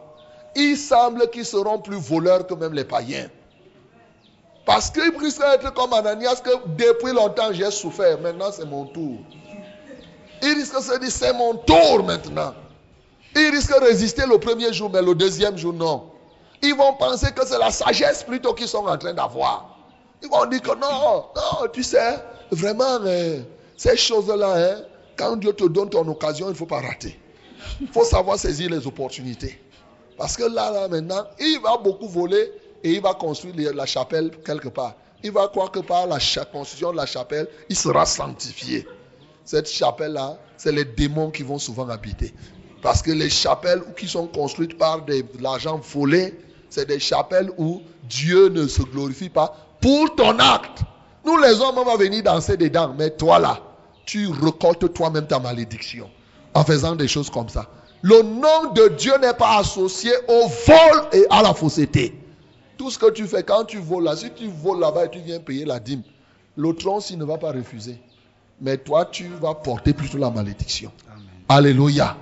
Il semble qu'ils seront plus voleurs que même les païens. Parce qu'ils risquent d'être comme Ananias que depuis longtemps j'ai souffert. Maintenant c'est mon tour. Ils risquent de se dire c'est mon tour maintenant. Ils risquent de résister le premier jour, mais le deuxième jour non. Ils vont penser que c'est la sagesse plutôt qu'ils sont en train d'avoir. Ils vont dire que non, non, tu sais, vraiment, euh, ces choses-là, hein, quand Dieu te donne ton occasion, il ne faut pas rater. Il faut savoir saisir les opportunités. Parce que là, là, maintenant, il va beaucoup voler et il va construire la chapelle quelque part. Il va croire que par la construction de la chapelle, il sera sanctifié. Cette chapelle-là, c'est les démons qui vont souvent habiter. Parce que les chapelles qui sont construites par de l'argent volé, c'est des chapelles où Dieu ne se glorifie pas pour ton acte. Nous, les hommes, on va venir danser dedans. Mais toi, là, tu récoltes toi-même ta malédiction en faisant des choses comme ça. Le nom de Dieu n'est pas associé au vol et à la fausseté. Tout ce que tu fais quand tu voles là, si tu voles là-bas et tu viens payer la dîme, le tronc s'il ne va pas refuser. Mais toi, tu vas porter plutôt la malédiction. Alléluia.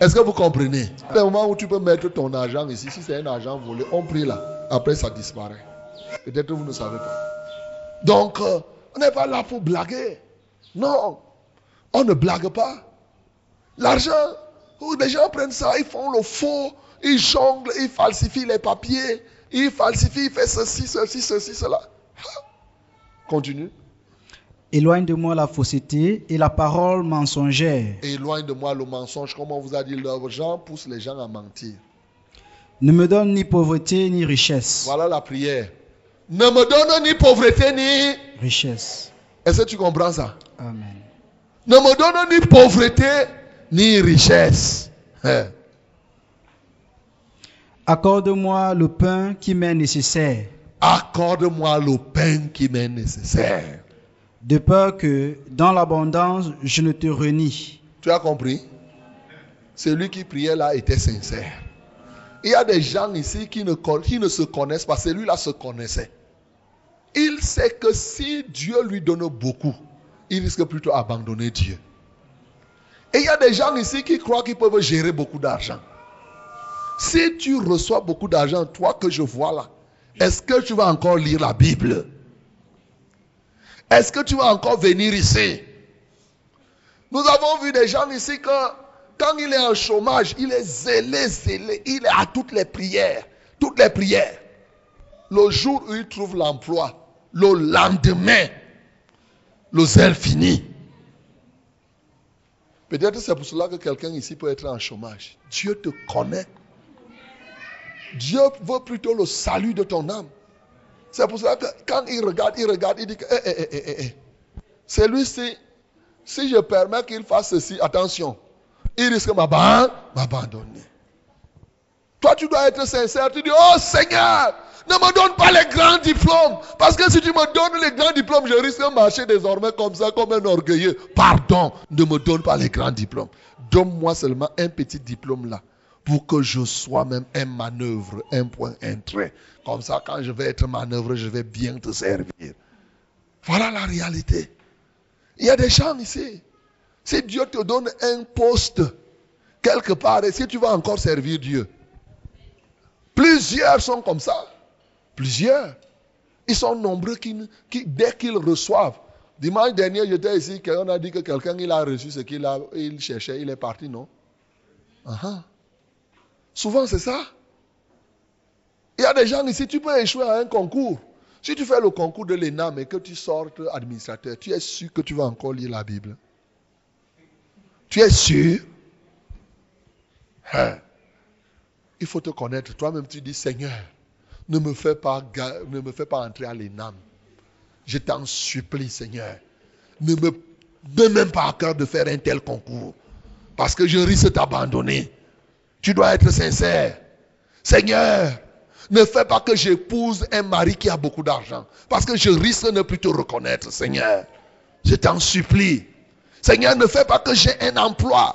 Est-ce que vous comprenez? Le moment où tu peux mettre ton argent ici, si c'est un argent volé, on prie là. Après, ça disparaît. Peut-être que vous ne savez pas. Donc, euh, on n'est pas là pour blaguer. Non, on ne blague pas. L'argent, où les gens prennent ça, ils font le faux, il jongle, il falsifie les papiers, il falsifie, il fait ceci, ceci, ceci, cela. Continue. Éloigne de moi la fausseté et la parole mensongère. Éloigne de moi le mensonge. Comme on vous a dit, l'argent pousse les gens à mentir. Ne me donne ni pauvreté ni richesse. Voilà la prière. Ne me donne ni pauvreté ni... Richesse. Est-ce que tu comprends ça? Amen. Ne me donne ni pauvreté ni richesse. Hein? Accorde-moi le pain qui m'est nécessaire, Accorde-moi le pain qui m'est nécessaire. De peur que dans l'abondance je ne te renie. Tu as compris? Celui qui priait là était sincère. Il y a des gens ici qui ne, se connaissent pas. Celui-là se connaissait. Il sait que si Dieu lui donne beaucoup, il risque plutôt d'abandonner Dieu. Et il y a des gens ici qui croient qu'ils peuvent gérer beaucoup d'argent. Si tu reçois beaucoup d'argent, toi que je vois là, est-ce que tu vas encore lire la Bible? Est-ce que tu vas encore venir ici? Nous avons vu des gens ici que quand il est en chômage, il est zélé, zélé. Il est à toutes les prières. Toutes les prières. Le jour où il trouve l'emploi, le lendemain, le zèle finit. Peut-être c'est pour cela que quelqu'un ici peut être en chômage. Dieu te connaît. Dieu veut plutôt le salut de ton âme. C'est pour cela que quand il regarde, il regarde, il dit que, eh, eh, eh, eh, eh. celui-ci, si je permets qu'il fasse ceci, attention, il risque de m'aban- m'abandonner. Toi, tu dois être sincère. Tu dis, oh Seigneur, ne me donne pas les grands diplômes. Parce que si tu me donnes les grands diplômes, je risque de marcher désormais comme ça, comme un orgueilleux. Pardon, ne me donne pas les grands diplômes. Donne-moi seulement un petit diplôme là. Pour que je sois même un manœuvre, un point, un trait. Comme ça, quand je vais être manœuvre, je vais bien te servir. Voilà la réalité. Il y a des gens ici. Si Dieu te donne un poste quelque part, est-ce tu vas encore servir Dieu Plusieurs sont comme ça. Plusieurs. Ils sont nombreux qui, dès qu'ils reçoivent. Dimanche dernier, j'étais ici, on a dit que quelqu'un il a reçu ce qu'il cherchait, il est parti, non? Souvent, c'est ça. Il y a des gens ici, tu peux échouer à un concours. Si tu fais le concours de l'ENAM et que tu sortes administrateur, tu es sûr que tu vas encore lire la Bible. Tu es sûr? Hein? Il faut te connaître. Toi-même, tu dis, Seigneur, ne me fais pas, ne me fais pas entrer à l'ENAM. Je t'en supplie, Seigneur. Ne me donne même pas à cœur de faire un tel concours. Parce que je risque de t'abandonner. Tu dois être sincère. Seigneur, ne fais pas que j'épouse un mari qui a beaucoup d'argent. Parce que je risque de ne plus te reconnaître, Seigneur. Je t'en supplie. Seigneur, ne fais pas que j'ai un emploi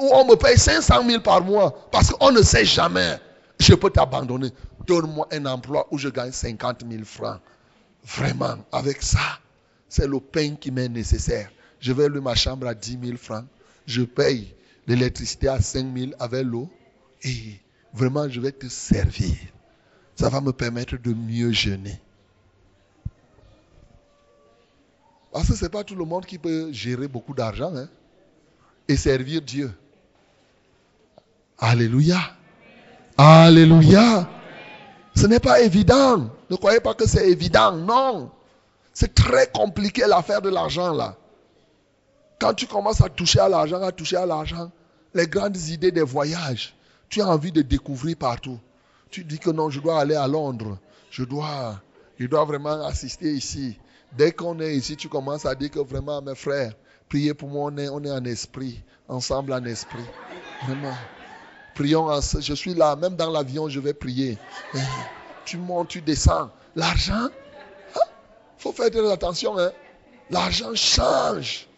où on me paye 500 000 par mois. Parce qu'on ne sait jamais. Je peux t'abandonner. Donne-moi un emploi où je gagne 50 000 francs. Vraiment, avec ça, c'est le pain qui m'est nécessaire. Je vais louer ma chambre à 10 000 francs. Je paye l'électricité à 5 000 avec l'eau. Et vraiment, je vais te servir. Ça va me permettre de mieux jeûner. Parce que ce n'est pas tout le monde qui peut gérer beaucoup d'argent hein, et servir Dieu. Alléluia. Alléluia. Ce n'est pas évident. Ne croyez pas que c'est évident. Non. C'est très compliqué l'affaire de l'argent là. Quand tu commences à toucher à l'argent, à toucher à l'argent, les grandes idées des voyages, tu as envie de découvrir partout. Tu dis que non, je dois aller à Londres. Je dois, je dois vraiment assister ici. Dès qu'on est ici, tu commences à dire que vraiment, mes frères, priez pour moi, on est, on en esprit, ensemble en esprit. Vraiment. Prions, je suis là, même dans l'avion, je vais prier. Eh, Tu montes, tu descends. L'argent, il faut faire très attention. Hein? L'argent change.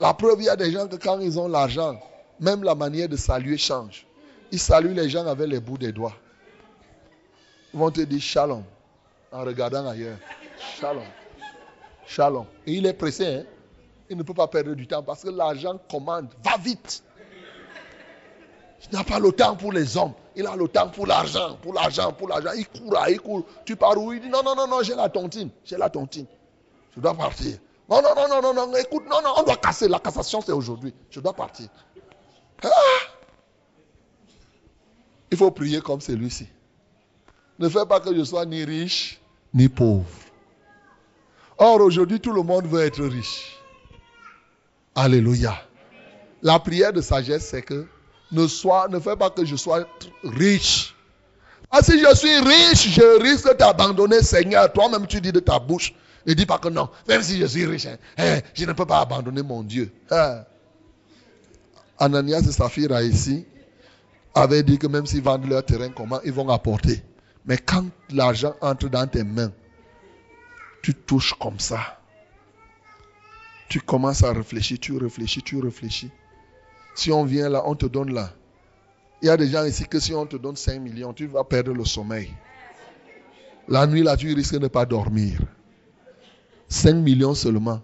La preuve, il y a des gens que quand ils ont l'argent, même la manière de saluer change. Ils saluent les gens avec les bouts des doigts. Ils vont te dire shalom en regardant ailleurs. Shalom. Shalom. Et il est pressé. Hein? Il ne peut pas perdre du temps parce que l'argent commande. Va vite. Il n'a pas le temps pour les hommes. Il a le temps pour l'argent, pour l'argent, pour l'argent. Il court, il court. Tu pars où? Il dit non, non, non, non, j'ai la tontine. J'ai la tontine. Je dois partir. Non, non, non, non, non, non, écoute, non, non, on doit casser. La cassation, c'est aujourd'hui. Je dois partir. Ah! Il faut prier comme celui-ci. Ne fais pas que je sois ni riche ni pauvre. Or, aujourd'hui, tout le monde veut être riche. Alléluia. La prière de sagesse, c'est que ne, sois, ne fais pas que je sois riche. Ah, si je suis riche, je risque d'abandonner, Seigneur. Toi-même, tu dis de ta bouche. Ne dis pas que non. Même si je suis riche, hein, hein, je ne peux pas abandonner mon Dieu. Hein. Ananias et Saphira ici avaient dit que même s'ils vendent leur terrain, comment ils vont apporter. Mais quand l'argent entre dans tes mains, tu touches comme ça. Tu commences à réfléchir, tu réfléchis, tu réfléchis. Si on vient là, on te donne là. Il y a des gens ici que si on te donne 5 millions, tu vas perdre le sommeil. La nuit là, tu risques de ne pas dormir. 5 millions seulement.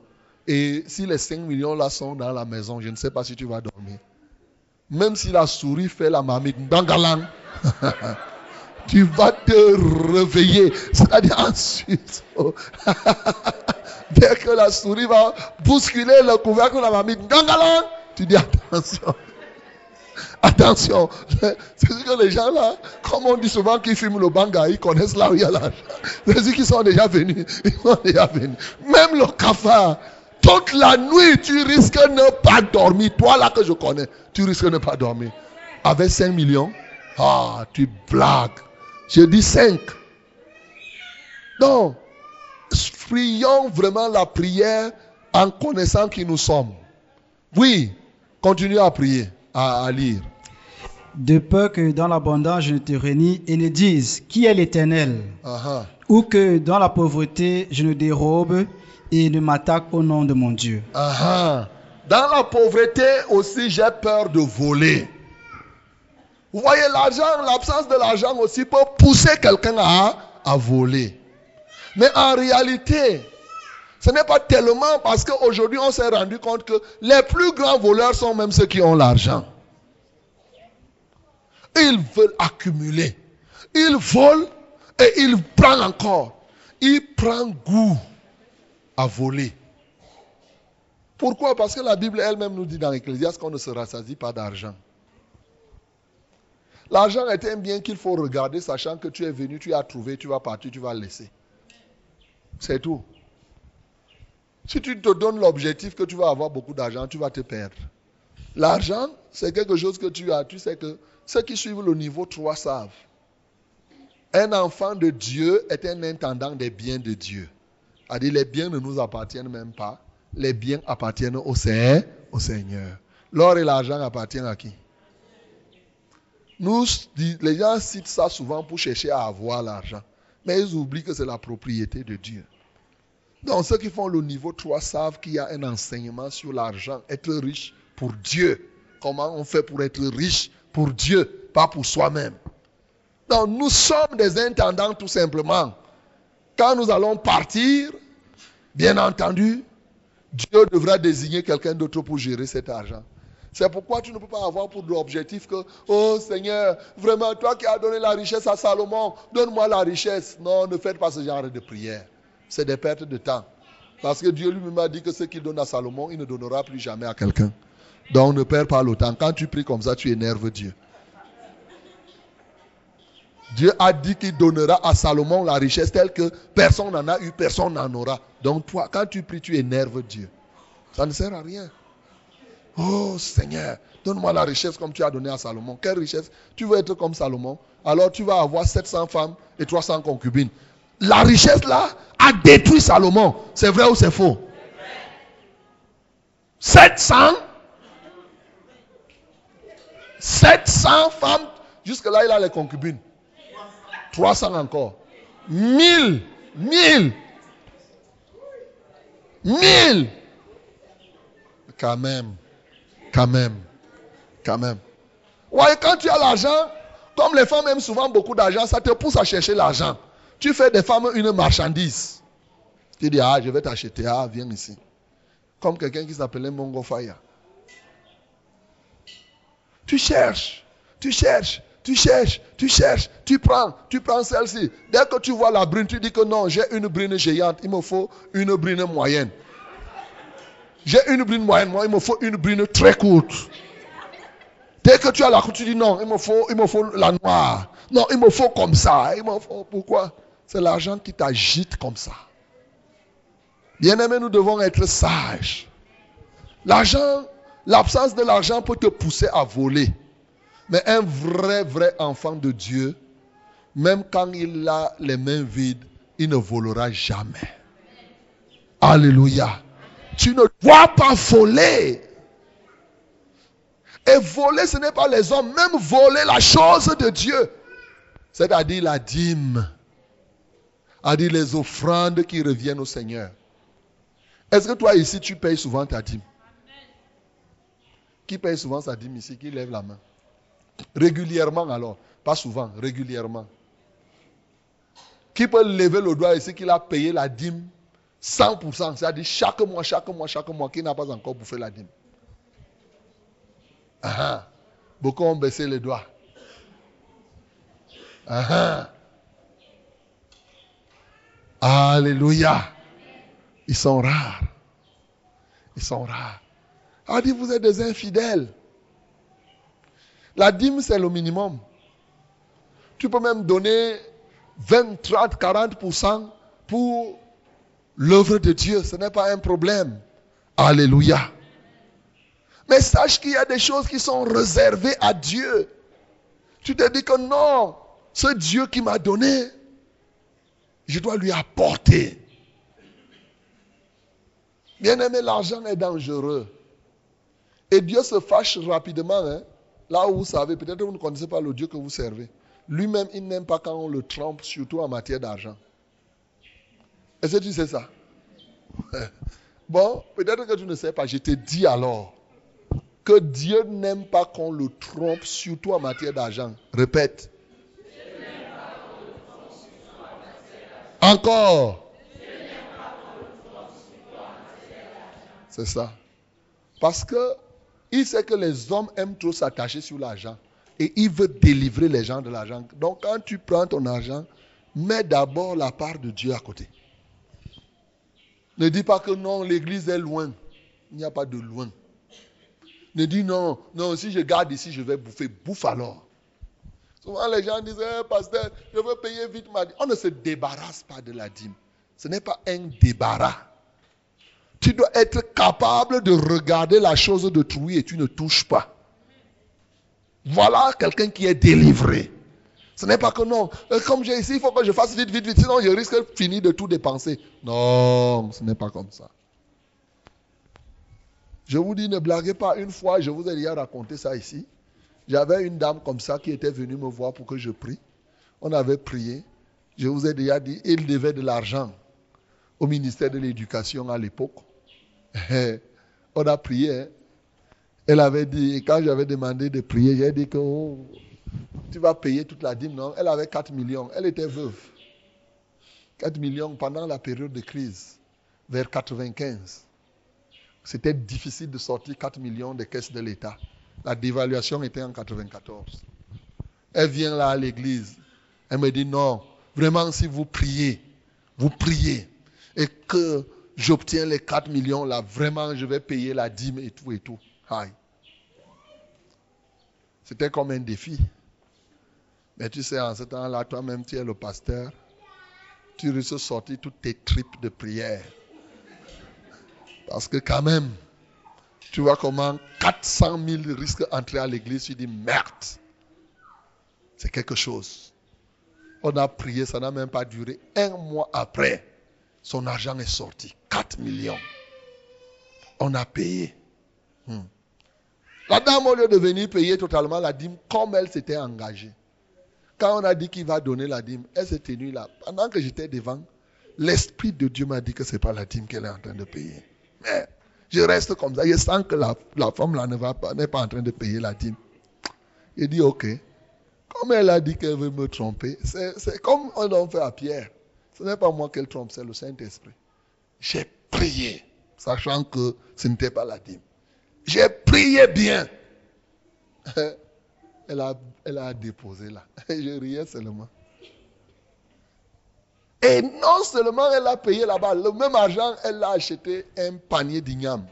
Et si les 5 millions là sont dans la maison, je ne sais pas si tu vas dormir. Même si la souris fait la marmite, dangalang, tu vas te réveiller. C'est-à-dire ensuite, dès que la souris va bousculer le couvercle de la marmite, dangalang, tu dis attention. Attention, c'est ce que les gens là, comme on dit souvent qu'ils fument le banga, ils connaissent là où il y a l'argent. C'est ceux qui sont déjà venus, ils sont déjà venus. Même le cafard, toute la nuit, tu risques de ne pas dormir. Toi là que je connais, tu risques de ne pas dormir. Avec 5 millions, ah, tu blagues. Je dis 5. Donc, prions vraiment la prière en connaissant qui nous sommes. Oui, continuez à prier, à, à lire. De peur que dans l'abondance je ne te renie et ne dise qui est l'Éternel, Ah, ou que dans la pauvreté je ne dérobe et ne m'attaque au nom de mon Dieu. Dans la pauvreté aussi, j'ai peur de voler. Vous voyez, l'argent, l'absence de l'argent aussi peut pousser quelqu'un à, à voler. Mais en réalité, ce n'est pas tellement parce qu'aujourd'hui on s'est rendu compte que les plus grands voleurs sont même ceux qui ont l'argent. Ils veulent accumuler. Ils volent et ils prennent encore. Ils prennent goût à voler. Pourquoi? Parce que la Bible elle-même nous dit dans l'Ecclésiaste qu'on ne se rassasie pas d'argent. L'argent est un bien qu'il faut regarder, sachant que tu es venu, tu as trouvé, tu vas partir, tu vas laisser. C'est tout. Si tu te donnes l'objectif que tu vas avoir beaucoup d'argent, tu vas te perdre. L'argent, c'est quelque chose que tu as. Tu sais que ceux qui suivent le niveau 3 savent. Un enfant de Dieu est un intendant des biens de Dieu. C'est-à-dire les biens ne nous appartiennent même pas. Les biens appartiennent au Seigneur. Au Seigneur. L'or et l'argent appartiennent à qui? Nous, les gens citent ça souvent pour chercher à avoir l'argent. Mais ils oublient que c'est la propriété de Dieu. Donc ceux qui font le niveau 3 savent qu'il y a un enseignement sur l'argent. Être riche pour Dieu. Comment on fait pour être riche pour Dieu, pas pour soi-même. Donc nous sommes des intendants tout simplement. Quand nous allons partir, bien entendu, Dieu devra désigner quelqu'un d'autre pour gérer cet argent. C'est pourquoi tu ne peux pas avoir pour l'objectif que, oh Seigneur, vraiment, toi qui as donné la richesse à Salomon, donne-moi la richesse. Non, ne faites pas ce genre de prière. C'est des pertes de temps. Parce que Dieu lui-même a dit que ce qu'il donne à Salomon, il ne donnera plus jamais à quelqu'un. Donc ne perds pas le temps. Quand tu pries comme ça, tu énerves Dieu. Dieu a dit qu'il donnera à Salomon la richesse telle que personne n'en a eu, personne n'en aura. Donc toi, quand tu pries, tu énerves Dieu. Ça ne sert à rien. Oh Seigneur, donne-moi la richesse comme tu as donné à Salomon. Quelle richesse? Tu veux être comme Salomon Alors tu vas avoir 700 femmes et 300 concubines. La richesse là a détruit Salomon. C'est vrai ou c'est faux? 700 700 femmes. Jusque-là, il a les concubines. 300 encore. 1000. 1000. 1000. Quand même. Quand même. Quand même. Ouais, quand tu as l'argent, comme les femmes aiment souvent beaucoup d'argent, ça te pousse à chercher l'argent. Tu fais des femmes une marchandise. Tu dis, ah, je vais t'acheter. Ah, viens ici. Comme quelqu'un qui s'appelait Mongo Faya. Tu cherches, tu cherches, tu cherches, tu cherches, tu prends, tu prends celle-ci. Dès que tu vois la brune, tu dis que non, j'ai une brune géante, il me faut une brune moyenne. J'ai une brune moyenne, moi, il me faut une brune très courte. Dès que tu as la coupe, tu dis non, il me faut, il me faut la noire. Non, il me faut comme ça. Il me faut, pourquoi? C'est l'argent qui t'agite comme ça. Bien-aimé, nous devons être sages. L'argent, l'absence de l'argent peut te pousser à voler. Mais un vrai, vrai enfant de Dieu, même quand il a les mains vides, il ne volera jamais. Alléluia. Tu ne dois pas voler. Et voler, ce n'est pas les hommes, même voler la chose de Dieu. C'est-à-dire la dîme. C'est-à-dire les offrandes qui reviennent au Seigneur. Est-ce que toi ici, tu payes souvent ta dîme? Qui paye souvent sa dîme ici Qui lève la main? Régulièrement alors. Pas souvent, régulièrement. Qui peut lever le doigt ici qu'il a payé la dîme 100%, c'est-à-dire chaque mois, chaque mois, chaque mois, qui n'a pas encore bouffé la dîme. Ah, ah. Beaucoup ont baissé les doigts. Ah, Alléluia. Ils sont rares. Ils sont rares. A dit, vous êtes des infidèles. La dîme, c'est le minimum. Tu peux même donner 20, 30, 40% pour l'œuvre de Dieu. Ce n'est pas un problème. Alléluia. Mais sache qu'il y a des choses qui sont réservées à Dieu. Tu te dis que non, ce Dieu qui m'a donné, je dois lui apporter. Bien aimé, l'argent est dangereux. Et Dieu se fâche rapidement. Hein. Là où vous savez, peut-être vous ne connaissez pas le Dieu que vous servez. Lui-même, il n'aime pas quand on le trompe, surtout en matière d'argent. Est-ce que tu sais ça? Bon, peut-être que tu ne sais pas. Je te dis alors que Dieu n'aime pas qu'on le trompe, surtout en matière d'argent. Répète. Encore. C'est ça. Parce que il sait que les hommes aiment trop s'attacher sur l'argent. Et il veut délivrer les gens de l'argent. Donc quand tu prends ton argent, mets d'abord la part de Dieu à côté. Ne dis pas que non, l'église est loin. Il n'y a pas de loin. Ne dis non, non, si je garde ici, je vais bouffer. Bouffe alors. Souvent les gens disent, eh, pasteur, je veux payer vite ma dîme. On ne se débarrasse pas de la dîme. Ce n'est pas un débarras. Tu dois être capable de regarder la chose de d'autrui et tu ne touches pas. Voilà quelqu'un qui est délivré. Ce n'est pas que non, euh, comme j'ai ici, il faut que je fasse vite, vite, vite, sinon je risque de finir de tout dépenser. Non, ce n'est pas comme ça. Je vous dis, ne blaguez pas. Une fois, je vous ai déjà raconté ça ici. J'avais une dame comme ça qui était venue me voir pour que je prie. On avait prié. Je vous ai déjà dit, il devait de l'argent au ministère de l'Éducation à l'époque. On a prié. Elle avait dit, quand j'avais demandé de prier, j'ai dit que oh, tu vas payer toute la dîme. Non, elle avait 4 millions. Elle était veuve. 4 millions pendant la période de crise, vers 95. C'était difficile de sortir 4 millions des caisses de l'État. La dévaluation était en 94. Elle vient là à l'église. Elle me dit non, vraiment si vous priez, vous priez, et que j'obtiens les 4 millions là, vraiment je vais payer la dîme et tout et tout. C'était comme un défi. Mais tu sais, en ce temps-là, toi-même, tu es le pasteur. Tu risques de sortir toutes tes tripes de prière. Parce que quand même, tu vois comment 400 000 risquent d'entrer à l'église. Tu dis, merde. C'est quelque chose. On a prié, ça n'a même pas duré. Un mois après, son argent est sorti. 4 millions. On a payé. Hmm. La dame, au lieu de venir payer totalement la dîme, comme elle s'était engagée. Quand on a dit qu'il va donner la dîme, elle s'est tenue là. Pendant que j'étais devant, l'Esprit de Dieu m'a dit que ce n'est pas la dîme qu'elle est en train de payer. Mais je reste comme ça. Je sens que la, femme là ne va pas, n'est pas en train de payer la dîme. Il dit, ok. Comme elle a dit qu'elle veut me tromper, c'est comme on a fait à Pierre. Ce n'est pas moi qu'elle trompe, c'est le Saint-Esprit. J'ai prié, sachant que ce n'était pas la dîme. J'ai prié bien. Elle a, elle a déposé là. Je riais seulement. Et non seulement elle a payé là-bas, le même argent, elle a acheté un panier d'igname.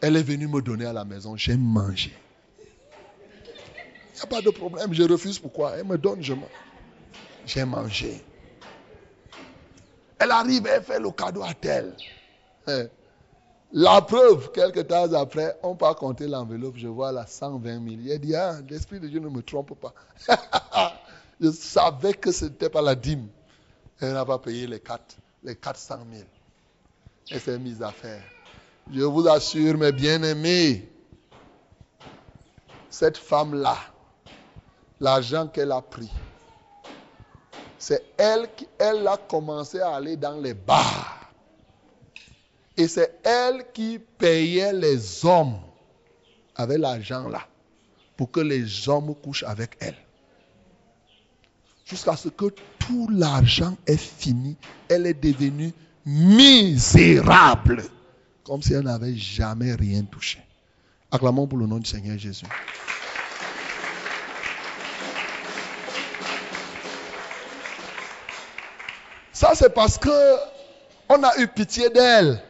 Elle est venue me donner à la maison, j'ai mangé. n'y a pas de problème. Je refuse pourquoi? Elle me donne, je mange. J'ai mangé. Elle arrive, elle fait le cadeau à tel. Hein. La preuve, quelques temps après, on part compter l'enveloppe, je vois la 120 000. Il dit, ah, l'Esprit de Dieu ne me trompe pas. je savais que ce n'était pas la dîme. Elle n'a pas payé les, 4, les 400 000. Elle s'est mise à faire. Je vous assure, mes bien-aimés, cette femme-là, l'argent qu'elle a pris, c'est elle qui elle a commencé à aller dans les bars et c'est elle qui payait les hommes avec l'argent là pour que les hommes couchent avec elle. Jusqu'à ce que tout l'argent est fini, elle est devenue misérable, comme si elle n'avait jamais rien touché. Acclamons pour le nom du Seigneur Jésus. Ça, c'est parce que on a eu pitié d'elle.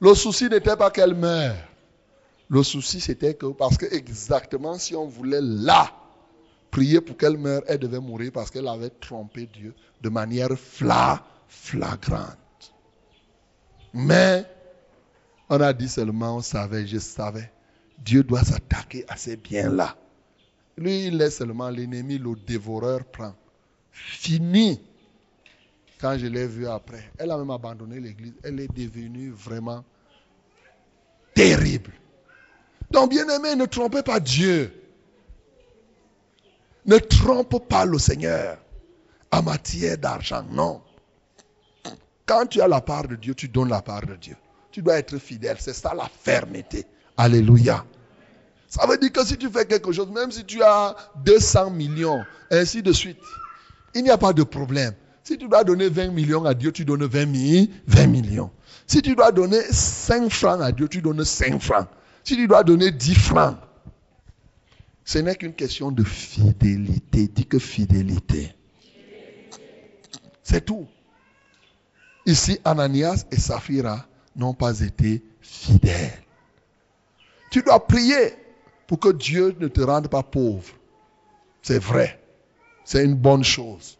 Le souci n'était pas qu'elle meure. Le souci, c'était que, parce que exactement si on voulait là prier pour qu'elle meure, elle devait mourir parce qu'elle avait trompé Dieu de manière fla, flagrante. Mais, on a dit seulement, on savait, je savais, Dieu doit s'attaquer à ces biens-là. Lui, il laisse seulement l'ennemi, le dévoreur prend. Fini. Quand je l'ai vu après, elle a même abandonné l'église. Elle est devenue vraiment terrible. Donc, bien aimé, ne trompez pas Dieu. Ne trompe pas le Seigneur en matière d'argent. Non. Quand tu as la part de Dieu, tu donnes la part de Dieu. Tu dois être fidèle. C'est ça la fermeté. Alléluia. Ça veut dire que si tu fais quelque chose, même si tu as 200 millions, ainsi de suite, il n'y a pas de problème. Si tu dois donner 20 millions à Dieu, tu donnes 20, 20 millions. Si tu dois donner 5 francs à Dieu, tu donnes 5 francs. Si tu dois donner 10 francs, ce n'est qu'une question de fidélité. Dis que fidélité. C'est tout. Ici, Ananias et Saphira n'ont pas été fidèles. Tu dois prier pour que Dieu ne te rende pas pauvre. C'est vrai. C'est une bonne chose.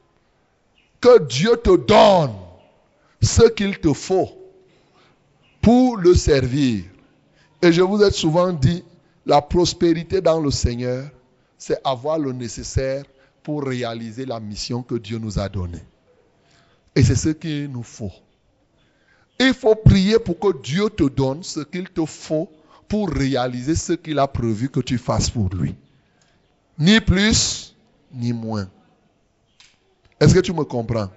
Que Dieu te donne ce qu'il te faut pour le servir. Et je vous ai souvent dit, la prospérité dans le Seigneur, c'est avoir le nécessaire pour réaliser la mission que Dieu nous a donnée. Et c'est ce qu'il nous faut. Il faut prier pour que Dieu te donne ce qu'il te faut pour réaliser ce qu'il a prévu que tu fasses pour lui. Ni plus, ni moins. Est-ce que tu me comprends?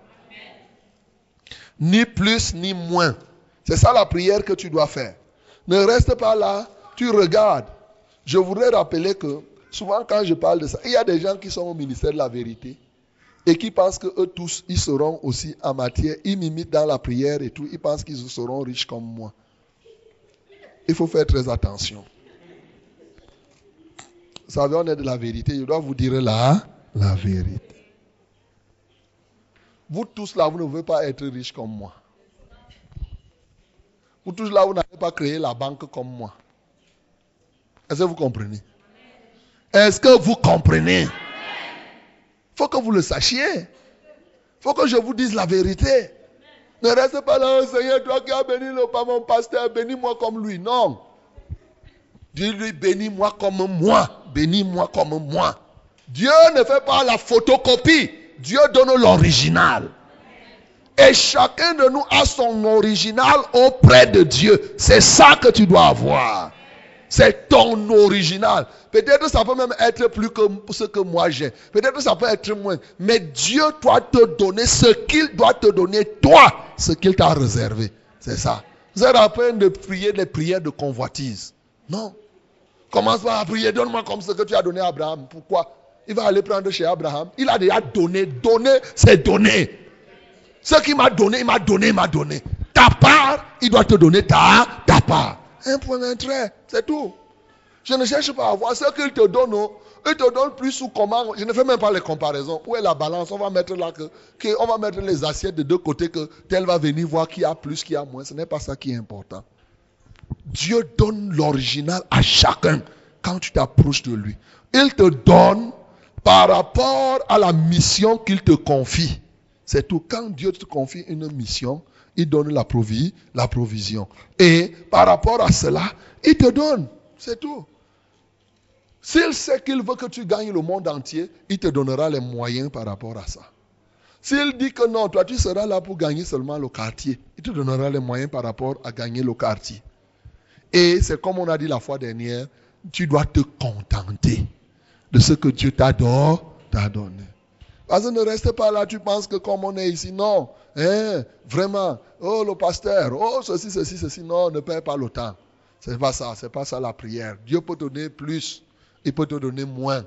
Ni plus, ni moins. C'est ça la prière que tu dois faire. Ne reste pas là, tu regardes. Je voudrais rappeler que souvent quand je parle de ça, il y a des gens qui sont au ministère de la vérité et qui pensent que eux tous, ils seront aussi en matière, ils m'imitent dans la prière et tout, ils pensent qu'ils seront riches comme moi. Il faut faire très attention. Vous savez, on est de la vérité, je dois vous dire là, la vérité. Vous tous là, vous ne voulez pas être riches comme moi. Vous tous là, vous n'avez pas créé la banque comme moi. Est-ce que vous comprenez? Est-ce que vous comprenez? Faut que vous le sachiez. Faut que je vous dise la vérité. Ne reste pas là, oh Seigneur, toi qui as béni le pas mon pasteur, bénis-moi comme lui. Non. Dis-lui, bénis-moi comme moi. Bénis-moi comme moi. Dieu ne fait pas la photocopie. Dieu donne l'original. Et chacun de nous a son original auprès de Dieu. C'est ça que tu dois avoir. C'est ton original. Peut-être ça peut même être plus que ce que moi j'ai. Peut-être ça peut être moins. Mais Dieu doit te donner ce qu'il doit te donner, toi, ce qu'il t'a réservé. C'est ça. Vous êtes en train de prier les prières de convoitise. Non. Commence pas à prier, donne-moi comme ce que tu as donné à Abraham. Pourquoi? Il va aller prendre chez Abraham. Il a déjà donné. Donner, c'est donner. Ce qu'il m'a donné, il m'a donné, il m'a donné. Ta part, il doit te donner ta, ta part. Un point, un trait, c'est tout. Je ne cherche pas à voir ce qu'il te donne. Il te donne plus ou comment. Je ne fais même pas les comparaisons. Où est la balance? On va mettre là que, on va mettre les assiettes de deux côtés que tel va venir voir qui a plus, qui a moins. Ce n'est pas ça qui est important. Dieu donne l'original à chacun quand tu t'approches de lui. Il te donne par rapport à la mission qu'il te confie. C'est tout. Quand Dieu te confie une mission, il donne la, provi, la provision. Et par rapport à cela, il te donne. C'est tout. S'il sait qu'il veut que tu gagnes le monde entier, il te donnera les moyens par rapport à ça. S'il dit que non, toi tu seras là pour gagner seulement le quartier, il te donnera les moyens par rapport à gagner le quartier. Et c'est comme on a dit la fois dernière, tu dois te contenter de ce que Dieu t'a donné. Parce que ne reste pas là, tu penses que comme on est ici, non, hein, vraiment, oh le pasteur, oh ceci, ceci, ceci, non, ne perds pas le temps. C'est pas ça, c'est pas ça la prière. Dieu peut donner plus, il peut te donner moins.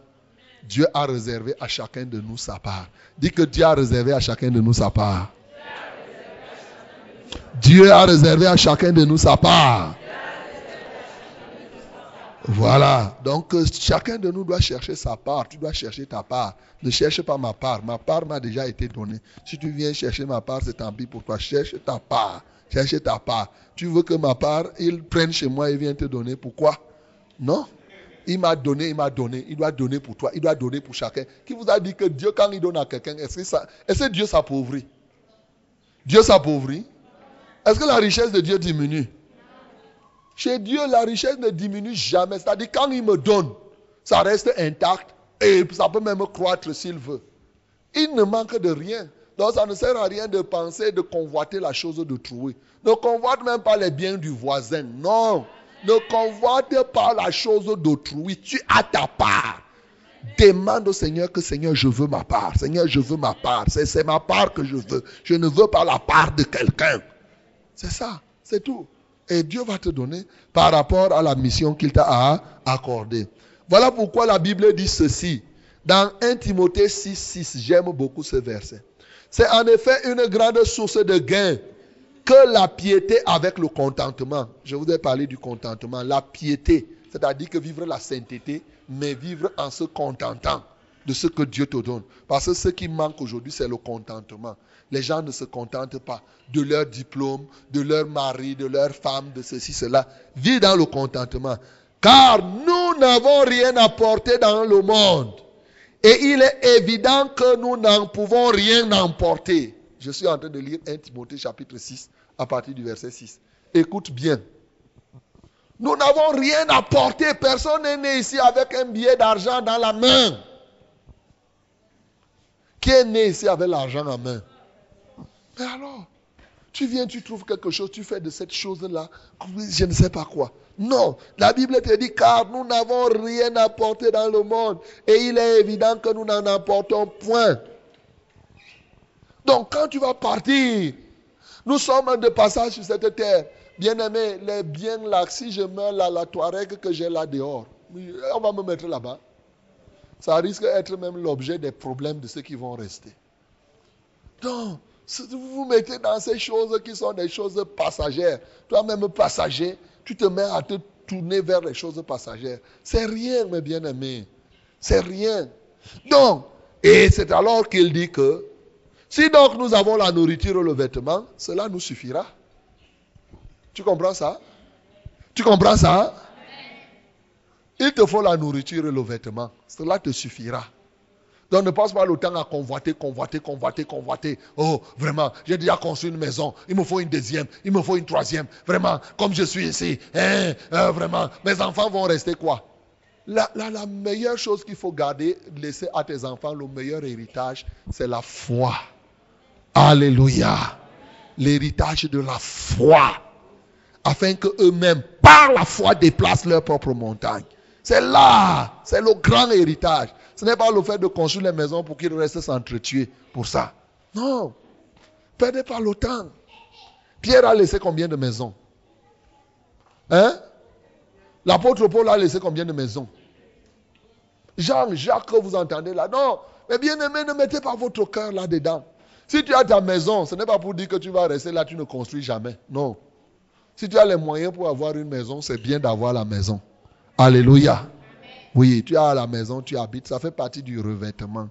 Dieu a réservé à chacun de nous sa part. Dis que Dieu a réservé à chacun de nous sa part. Dieu a réservé à chacun de nous sa part. Voilà. Donc, euh, chacun de nous doit chercher sa part. Tu dois chercher ta part. Ne cherche pas ma part. Ma part m'a déjà été donnée. Si tu viens chercher ma part, c'est tant pis pour toi. Cherche ta part. Cherche ta part. Tu veux que ma part, il prenne chez moi et vienne te donner. Pourquoi? Non. Il m'a donné, il m'a donné. Il doit donner pour toi. Il doit donner pour chacun. Qui vous a dit que Dieu, quand il donne à quelqu'un, est-ce que, ça, est-ce que Dieu s'appauvrit? Dieu s'appauvrit? Est-ce que la richesse de Dieu diminue? Chez Dieu, la richesse ne diminue jamais. C'est-à-dire, quand il me donne, ça reste intact et ça peut même croître s'il veut. Il ne manque de rien. Donc, ça ne sert à rien de penser, de convoiter la chose d'autrui. Ne convoite même pas les biens du voisin. Non. Ne convoite pas la chose d'autrui. Tu as ta part. Demande au Seigneur que Seigneur, je veux ma part. Seigneur, je veux ma part. C'est ma part que je veux. Je ne veux pas la part de quelqu'un. C'est ça. C'est tout. Et Dieu va te donner par rapport à la mission qu'il t'a accordée. Voilà pourquoi la Bible dit ceci. Dans 1 Timothée 6, 6, j'aime beaucoup ce verset. C'est en effet une grande source de gain que la piété avec le contentement. Je vous ai parlé du contentement. La piété, c'est-à-dire que vivre la sainteté, mais vivre en se contentant de ce que Dieu te donne. Parce que ce qui manque aujourd'hui, c'est le contentement. Les gens ne se contentent pas de leur diplôme, de leur mari, de leur femme, de ceci, cela. Vis dans le contentement. Car nous n'avons rien apporté dans le monde. Et il est évident que nous n'en pouvons rien emporter. Je suis en train de lire 1 Timothée chapitre 6 à partir du verset 6. Écoute bien. Nous n'avons rien apporté. Personne n'est né ici avec un billet d'argent dans la main. Qui est né ici avec l'argent en main? Mais alors, tu viens, tu trouves quelque chose, tu fais de cette chose-là, je ne sais pas quoi. Non, la Bible te dit car nous n'avons rien apporté dans le monde et il est évident que nous n'en apportons point. Donc quand tu vas partir, nous sommes de passage sur cette terre. Bien-aimé, les biens là, si je meurs là, la Touareg que j'ai là dehors, on va me mettre là-bas ça risque d'être même l'objet des problèmes de ceux qui vont rester. Donc, vous vous mettez dans ces choses qui sont des choses passagères, toi-même passager, tu te mets à te tourner vers les choses passagères. C'est rien, mes bien-aimés. C'est rien. Donc, et c'est alors qu'il dit que si donc nous avons la nourriture et le vêtement, cela nous suffira. Tu comprends ça? Tu comprends ça? Il te faut la nourriture et le vêtement. Cela te suffira. Donc ne passe pas le temps à convoiter, convoiter, convoiter, convoiter. Oh, vraiment, j'ai déjà construit une maison. Il me faut une deuxième, il me faut une troisième. Vraiment, comme je suis ici, hein, euh, vraiment, mes enfants vont rester quoi? La, la meilleure chose qu'il faut garder, laisser à tes enfants, le meilleur héritage, c'est la foi. Alléluia. L'héritage de la foi. Afin qu'eux-mêmes, par la foi, déplacent leur propre montagne. C'est là, c'est le grand héritage. Ce n'est pas le fait de construire les maisons pour qu'ils restent s'entretuer pour ça. Non. Perdez pas le temps. Pierre a laissé combien de maisons? Hein? L'apôtre Paul a laissé combien de maisons? Jean, Jacques, vous entendez là Non. Mais bien aimé, ne mettez pas votre cœur là-dedans. Si tu as ta maison, ce n'est pas pour dire que tu vas rester là, tu ne construis jamais. Non. Si tu as les moyens pour avoir une maison, c'est bien d'avoir la maison. Alléluia. Oui, tu as la maison, tu habites, ça fait partie du revêtement.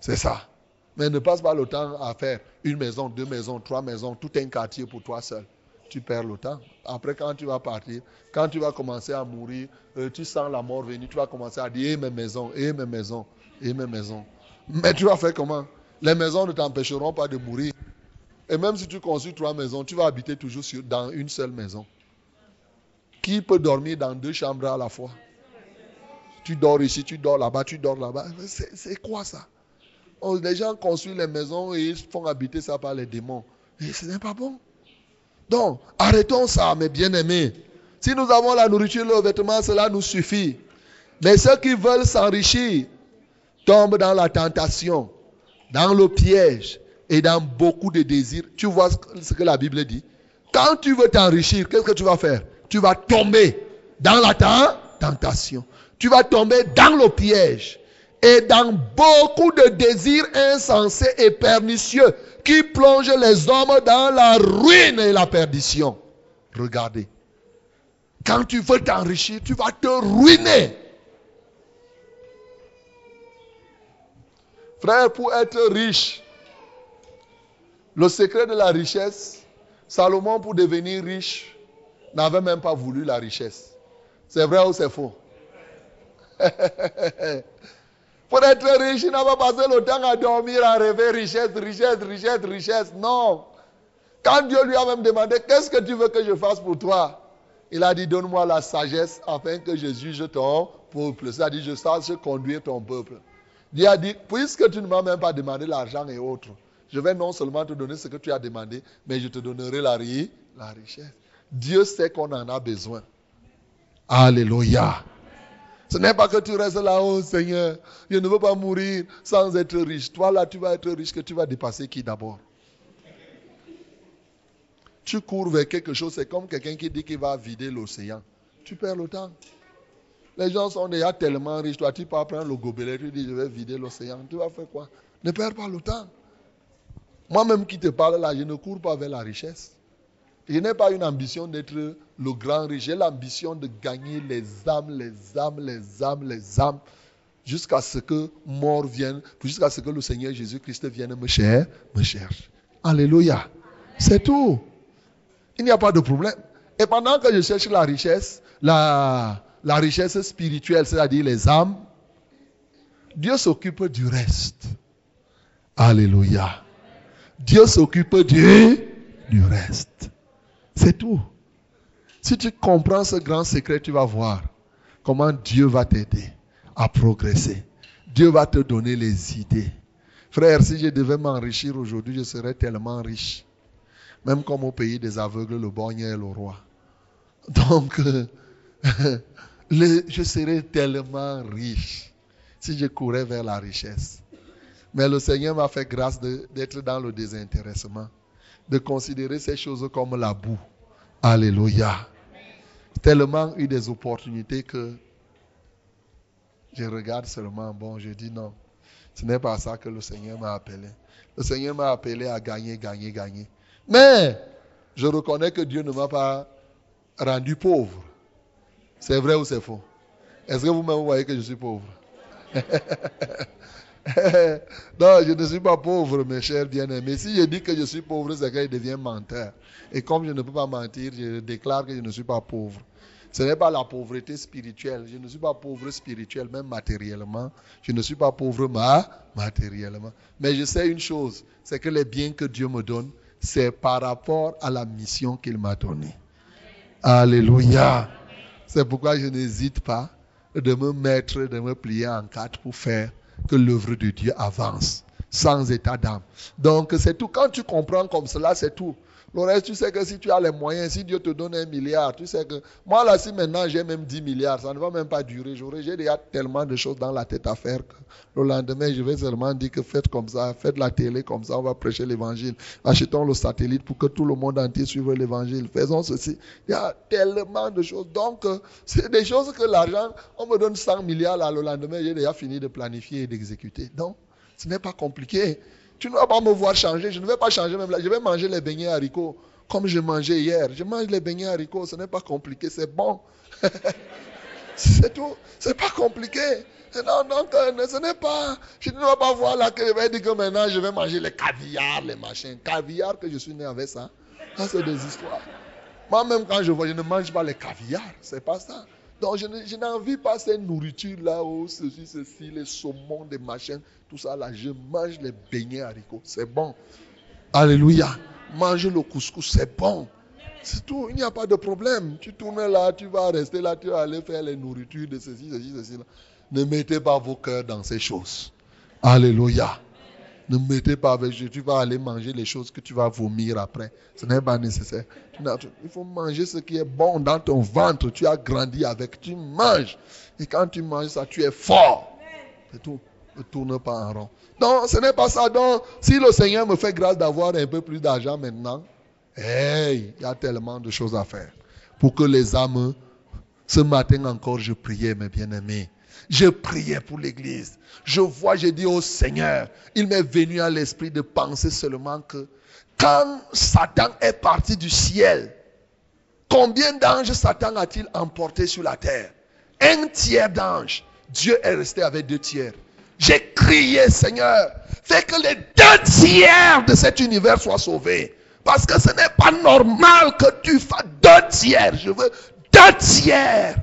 C'est ça. Mais ne passe pas le temps à faire une maison, deux maisons, trois maisons, tout un quartier pour toi seul. tu perds le temps. Après, quand tu vas partir, quand tu vas commencer à mourir, euh, tu sens la mort venir, tu vas commencer à dire, eh mes maisons, eh mes maisons, eh mes maisons. Mais tu vas faire comment? Les maisons ne t'empêcheront pas de mourir. Et même si tu construis trois maisons, tu vas habiter toujours dans une seule maison. Qui peut dormir dans deux chambres à la fois? Tu dors ici, tu dors là-bas, tu dors là-bas. C'est quoi ça? Oh, Les gens construisent les maisons et ils font habiter ça par les démons. Et ce n'est pas bon. Donc, arrêtons ça, mes bien-aimés. Si nous avons la nourriture, le vêtement, cela nous suffit. Mais ceux qui veulent s'enrichir tombent dans la tentation, dans le piège et dans beaucoup de désirs. Tu vois ce que la Bible dit? Quand tu veux t'enrichir, qu'est-ce que tu vas faire? Tu vas tomber dans la tentation. Tu vas tomber dans le piège et dans beaucoup de désirs insensés et pernicieux qui plonge les hommes dans la ruine et la perdition. Regardez. Quand tu veux t'enrichir, tu vas te ruiner. Frère, pour être riche, le secret de la richesse, Salomon, pour devenir riche, n'avait même pas voulu la richesse. C'est vrai ou c'est faux? Pour être riche, il n'a pas passé le temps à dormir, à rêver richesse, richesse, richesse, richesse. Non. Quand Dieu lui a même demandé, qu'est-ce que tu veux que je fasse pour toi? Il a dit, donne-moi la sagesse afin que je juge ton peuple. C'est-à-dire, je sache conduire ton peuple. Dieu a dit, puisque tu ne m'as même pas demandé l'argent et autres, je vais non seulement te donner ce que tu as demandé, mais je te donnerai la, la richesse. Dieu sait qu'on en a besoin. Alléluia. Ce n'est pas que tu restes là-haut, Seigneur. Je ne veux pas mourir sans être riche. Toi, là, tu vas être riche, que tu vas dépasser qui d'abord? Tu cours vers quelque chose, c'est comme quelqu'un qui dit qu'il va vider l'océan. Tu perds le temps. Les gens sont déjà tellement riches. Toi, tu peux prendre le gobelet, tu dis je vais vider l'océan. Tu vas faire quoi? Ne perds pas le temps. Moi-même qui te parle là, je ne cours pas vers la richesse. Je n'ai pas une ambition d'être le grand riche. J'ai l'ambition de gagner les âmes, les âmes, les âmes, les âmes, jusqu'à ce que mort vienne, jusqu'à ce que le Seigneur Jésus-Christ vienne me, chercher, me cherche. Alléluia. C'est tout. Il n'y a pas de problème. Et pendant que je cherche la richesse, la, richesse spirituelle, c'est-à-dire les âmes, Dieu s'occupe du reste. Alléluia. Dieu s'occupe du, du reste. C'est tout. Si tu comprends ce grand secret, tu vas voir comment Dieu va t'aider à progresser. Dieu va te donner les idées. Frère, si je devais m'enrichir aujourd'hui, je serais tellement riche. Même comme au pays des aveugles, le borgne est le roi. Donc, je serais tellement riche si je courais vers la richesse. Mais le Seigneur m'a fait grâce d'être dans le désintéressement de considérer ces choses comme la boue. Alléluia. Tellement eu des opportunités que je regarde seulement, bon, je dis non. Ce n'est pas ça que le Seigneur m'a appelé. Le Seigneur m'a appelé à gagner, gagner, gagner. Mais je reconnais que Dieu ne m'a pas rendu pauvre. C'est vrai ou c'est faux? Est-ce que vous-même voyez que je suis pauvre? non, je ne suis pas pauvre, mes chers bien-aimés. Si je dis que je suis pauvre, c'est qu'il devient menteur. Et comme je ne peux pas mentir, je déclare que je ne suis pas pauvre. Ce n'est pas la pauvreté spirituelle. Je ne suis pas pauvre spirituel, même matériellement. Je ne suis pas pauvre ma, matériellement. Mais je sais une chose, c'est que les biens que Dieu me donne, c'est par rapport à la mission qu'il m'a donnée. Alléluia. C'est pourquoi je n'hésite pas de me mettre, de me plier en quatre pour faire que l'œuvre de Dieu avance sans état d'âme. Donc c'est tout. Quand tu comprends comme cela, c'est tout. Le reste, tu sais que si tu as les moyens, si Dieu te donne un milliard, tu sais que moi là, si maintenant j'ai même 10 milliards, ça ne va même pas durer. J'ai déjà tellement de choses dans la tête à faire que le lendemain, je vais seulement dire que faites comme ça, faites la télé comme ça, on va prêcher l'évangile. Achetons le satellite pour que tout le monde entier suive l'évangile. Faisons ceci. Il y a tellement de choses. Donc, euh, c'est des choses que l'argent, on me donne 100 milliards là, le lendemain, j'ai déjà fini de planifier et d'exécuter. Donc, ce n'est pas compliqué. Tu ne vas pas me voir changer. Je ne vais pas changer même là. Je vais manger les beignets haricots comme je mangeais hier. Je mange les beignets haricots. Ce n'est pas compliqué. C'est bon. c'est tout. Ce n'est pas compliqué. Non, non, ce n'est pas. Je ne vais pas voir là que je vais dire que maintenant je vais manger les caviar, les machins. Caviar que je suis né avec ça. Ça, c'est des histoires. Moi-même, quand je vois, je ne mange pas les caviar. C'est pas ça. Donc, je, n'envie pas cette nourriture-là, oh, ceci, ceci, les saumons, des machins, tout ça là. Je mange les beignets haricots. C'est bon. Alléluia. Mange le couscous, c'est bon. C'est tout. Il n'y a pas de problème. Tu tournes là, tu vas rester là, tu vas aller faire les nourritures de ceci, ceci, ceci. Là. Ne mettez pas vos cœurs dans ces choses. Alléluia. Ne mettez pas avec tu vas aller manger les choses que tu vas vomir après. Ce n'est pas nécessaire. Il faut manger ce qui est bon dans ton ventre. Tu as grandi avec. Tu manges. Et quand tu manges ça, tu es fort. C'est tout. Ne tourne pas en rond. Non, ce n'est pas ça. Donc, si le Seigneur me fait grâce d'avoir un peu plus d'argent maintenant, hey, il y a tellement de choses à faire. Pour que les âmes, ce matin encore, je priais, mes bien-aimés. Je priais pour l'église. Je vois, j'ai dit au Seigneur, il m'est venu à l'esprit de penser seulement que quand Satan est parti du ciel, combien d'anges Satan a-t-il emporté sur la terre? Un tiers d'anges. Dieu est resté avec deux tiers. J'ai crié, Seigneur, fais que les deux tiers de cet univers soient sauvés. Parce que ce n'est pas normal que tu fasses deux tiers. Je veux deux tiers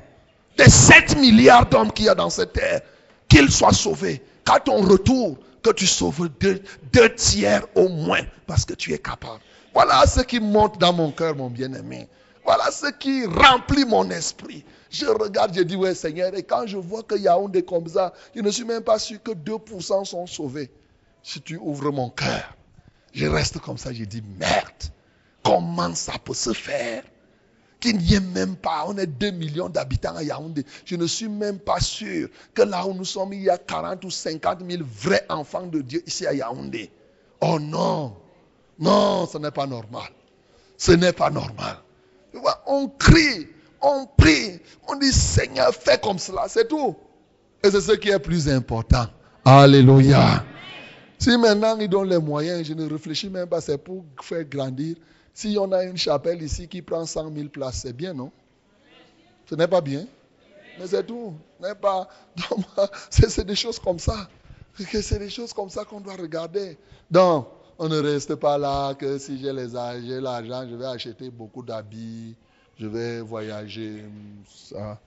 des 7 milliards d'hommes qu'il y a dans cette terre, qu'ils soient sauvés. Qu'à ton retour, que tu sauves deux, tiers au moins, parce que tu es capable. Voilà ce qui monte dans mon cœur, mon bien-aimé. Voilà ce qui remplit mon esprit. Je regarde, je dis, ouais Seigneur, et quand je vois qu'il y a un des comme ça, je ne suis même pas sûr que 2% sont sauvés. Si tu ouvres mon cœur, je reste comme ça, je dis, merde, comment ça peut se faire? N'y ait même pas, on est 2 millions d'habitants à Yaoundé. Je ne suis même pas sûr que là où nous sommes, il y a 40 ou 50 000 vrais enfants de Dieu ici à Yaoundé. Oh non, non, ce n'est pas normal. Ce n'est pas normal. On crie, on prie, on dit Seigneur, fais comme cela, c'est tout. Et c'est ce qui est plus important. Alléluia. Si maintenant ils donnent les moyens, je ne réfléchis même pas, c'est pour faire grandir si on a une chapelle ici qui prend 100 000 places, c'est bien, non? Ce n'est pas bien. Mais c'est tout. N'est pas. C'est des choses comme ça. C'est des choses comme ça qu'on doit regarder. Donc, on ne reste pas là que si j'ai l'argent, je vais acheter beaucoup d'habits, je vais voyager. Ça,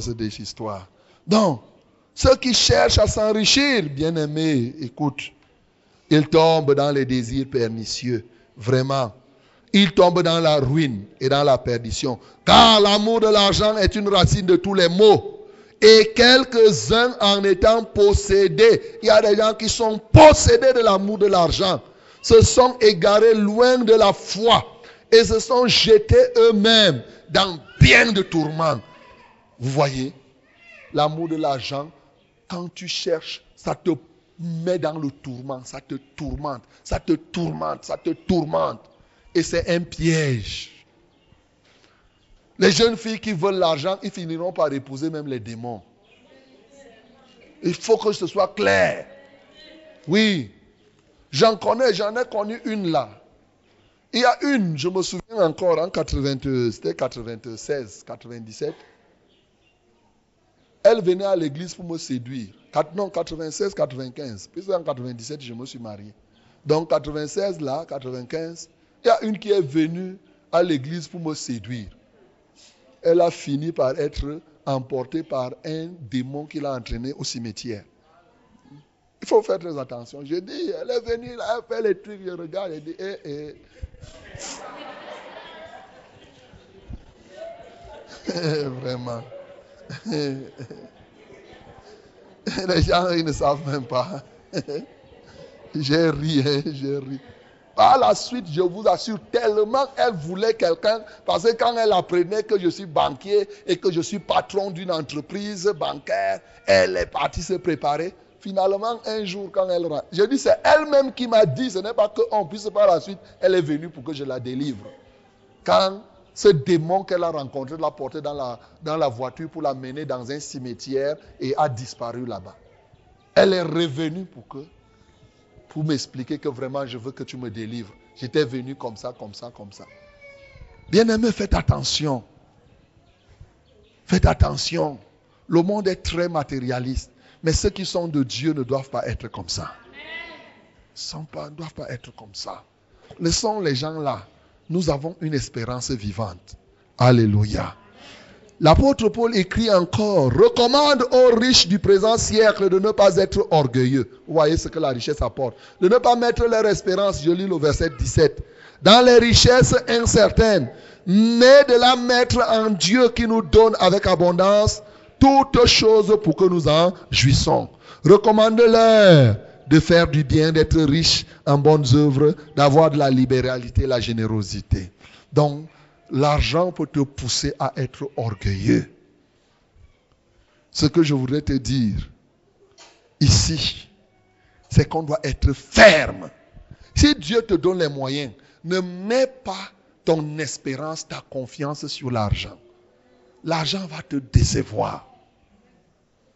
c'est des histoires. Donc, ceux qui cherchent à s'enrichir, bien aimés, écoute, ils tombent dans les désirs pernicieux. Vraiment il tombe dans la ruine et dans la perdition. Car l'amour de l'argent est une racine de tous les maux. Et quelques-uns en étant possédés, il y a des gens qui sont possédés de l'amour de l'argent, se sont égarés loin de la foi et se sont jetés eux-mêmes dans bien de tourments. Vous voyez, l'amour de l'argent, quand tu cherches, ça te met dans le tourment, ça te tourmente, ça te tourmente, ça te tourmente. Et c'est un piège. Les jeunes filles qui veulent l'argent, ils finiront par épouser même les démons. Il faut que ce soit clair. Oui. J'en connais, j'en ai connu une là. Il y a une, je me souviens encore, en 80, c'était 96, 97. Elle venait à l'église pour me séduire. Non, 96, 95. Puis en 97, je me suis marié. Donc 96 là, 95, il y a une qui est venue à l'église pour me séduire. Elle a fini par être emportée par un démon qui l'a entraîné au cimetière. Il faut faire très attention. Je dis, elle est venue, elle a fait les trucs, je regarde, elle dit, eh, eh. Vraiment. Les gens, ils ne savent même pas. J'ai ri, hein, j'ai ri. Par la suite, je vous assure, tellement elle voulait quelqu'un, parce que quand elle apprenait que je suis banquier et que je suis patron d'une entreprise bancaire, elle est partie se préparer. Finalement, un jour, quand elle rentre, je dis, c'est elle-même qui m'a dit, ce n'est pas qu'on puisse par la suite, elle est venue pour que je la délivre. Quand ce démon qu'elle a rencontré l'a porté dans la, dans la voiture pour la mener dans un cimetière et a disparu là-bas. Elle est revenue pour que pour m'expliquer que vraiment je veux que tu me délivres. J'étais venu comme ça, comme ça, comme ça. Bien-aimé, faites attention. Faites attention. Le monde est très matérialiste. Mais ceux qui sont de Dieu ne doivent pas être comme ça. Ils ne doivent pas être comme ça. Laissons les gens là. nous avons une espérance vivante. Alléluia. L'apôtre Paul écrit encore, recommande aux riches du présent siècle de ne pas être orgueilleux. Vous voyez ce que la richesse apporte. De ne pas mettre leur espérance, je lis le verset 17, dans les richesses incertaines, mais de la mettre en Dieu qui nous donne avec abondance toutes choses pour que nous en jouissons. Recommande-leur de faire du bien, d'être riche en bonnes œuvres, d'avoir de la libéralité, la générosité. Donc, l'argent peut te pousser à être orgueilleux. Ce que je voudrais te dire ici, c'est qu'on doit être ferme. Si Dieu te donne les moyens, ne mets pas ton espérance, ta confiance sur l'argent. L'argent va te décevoir.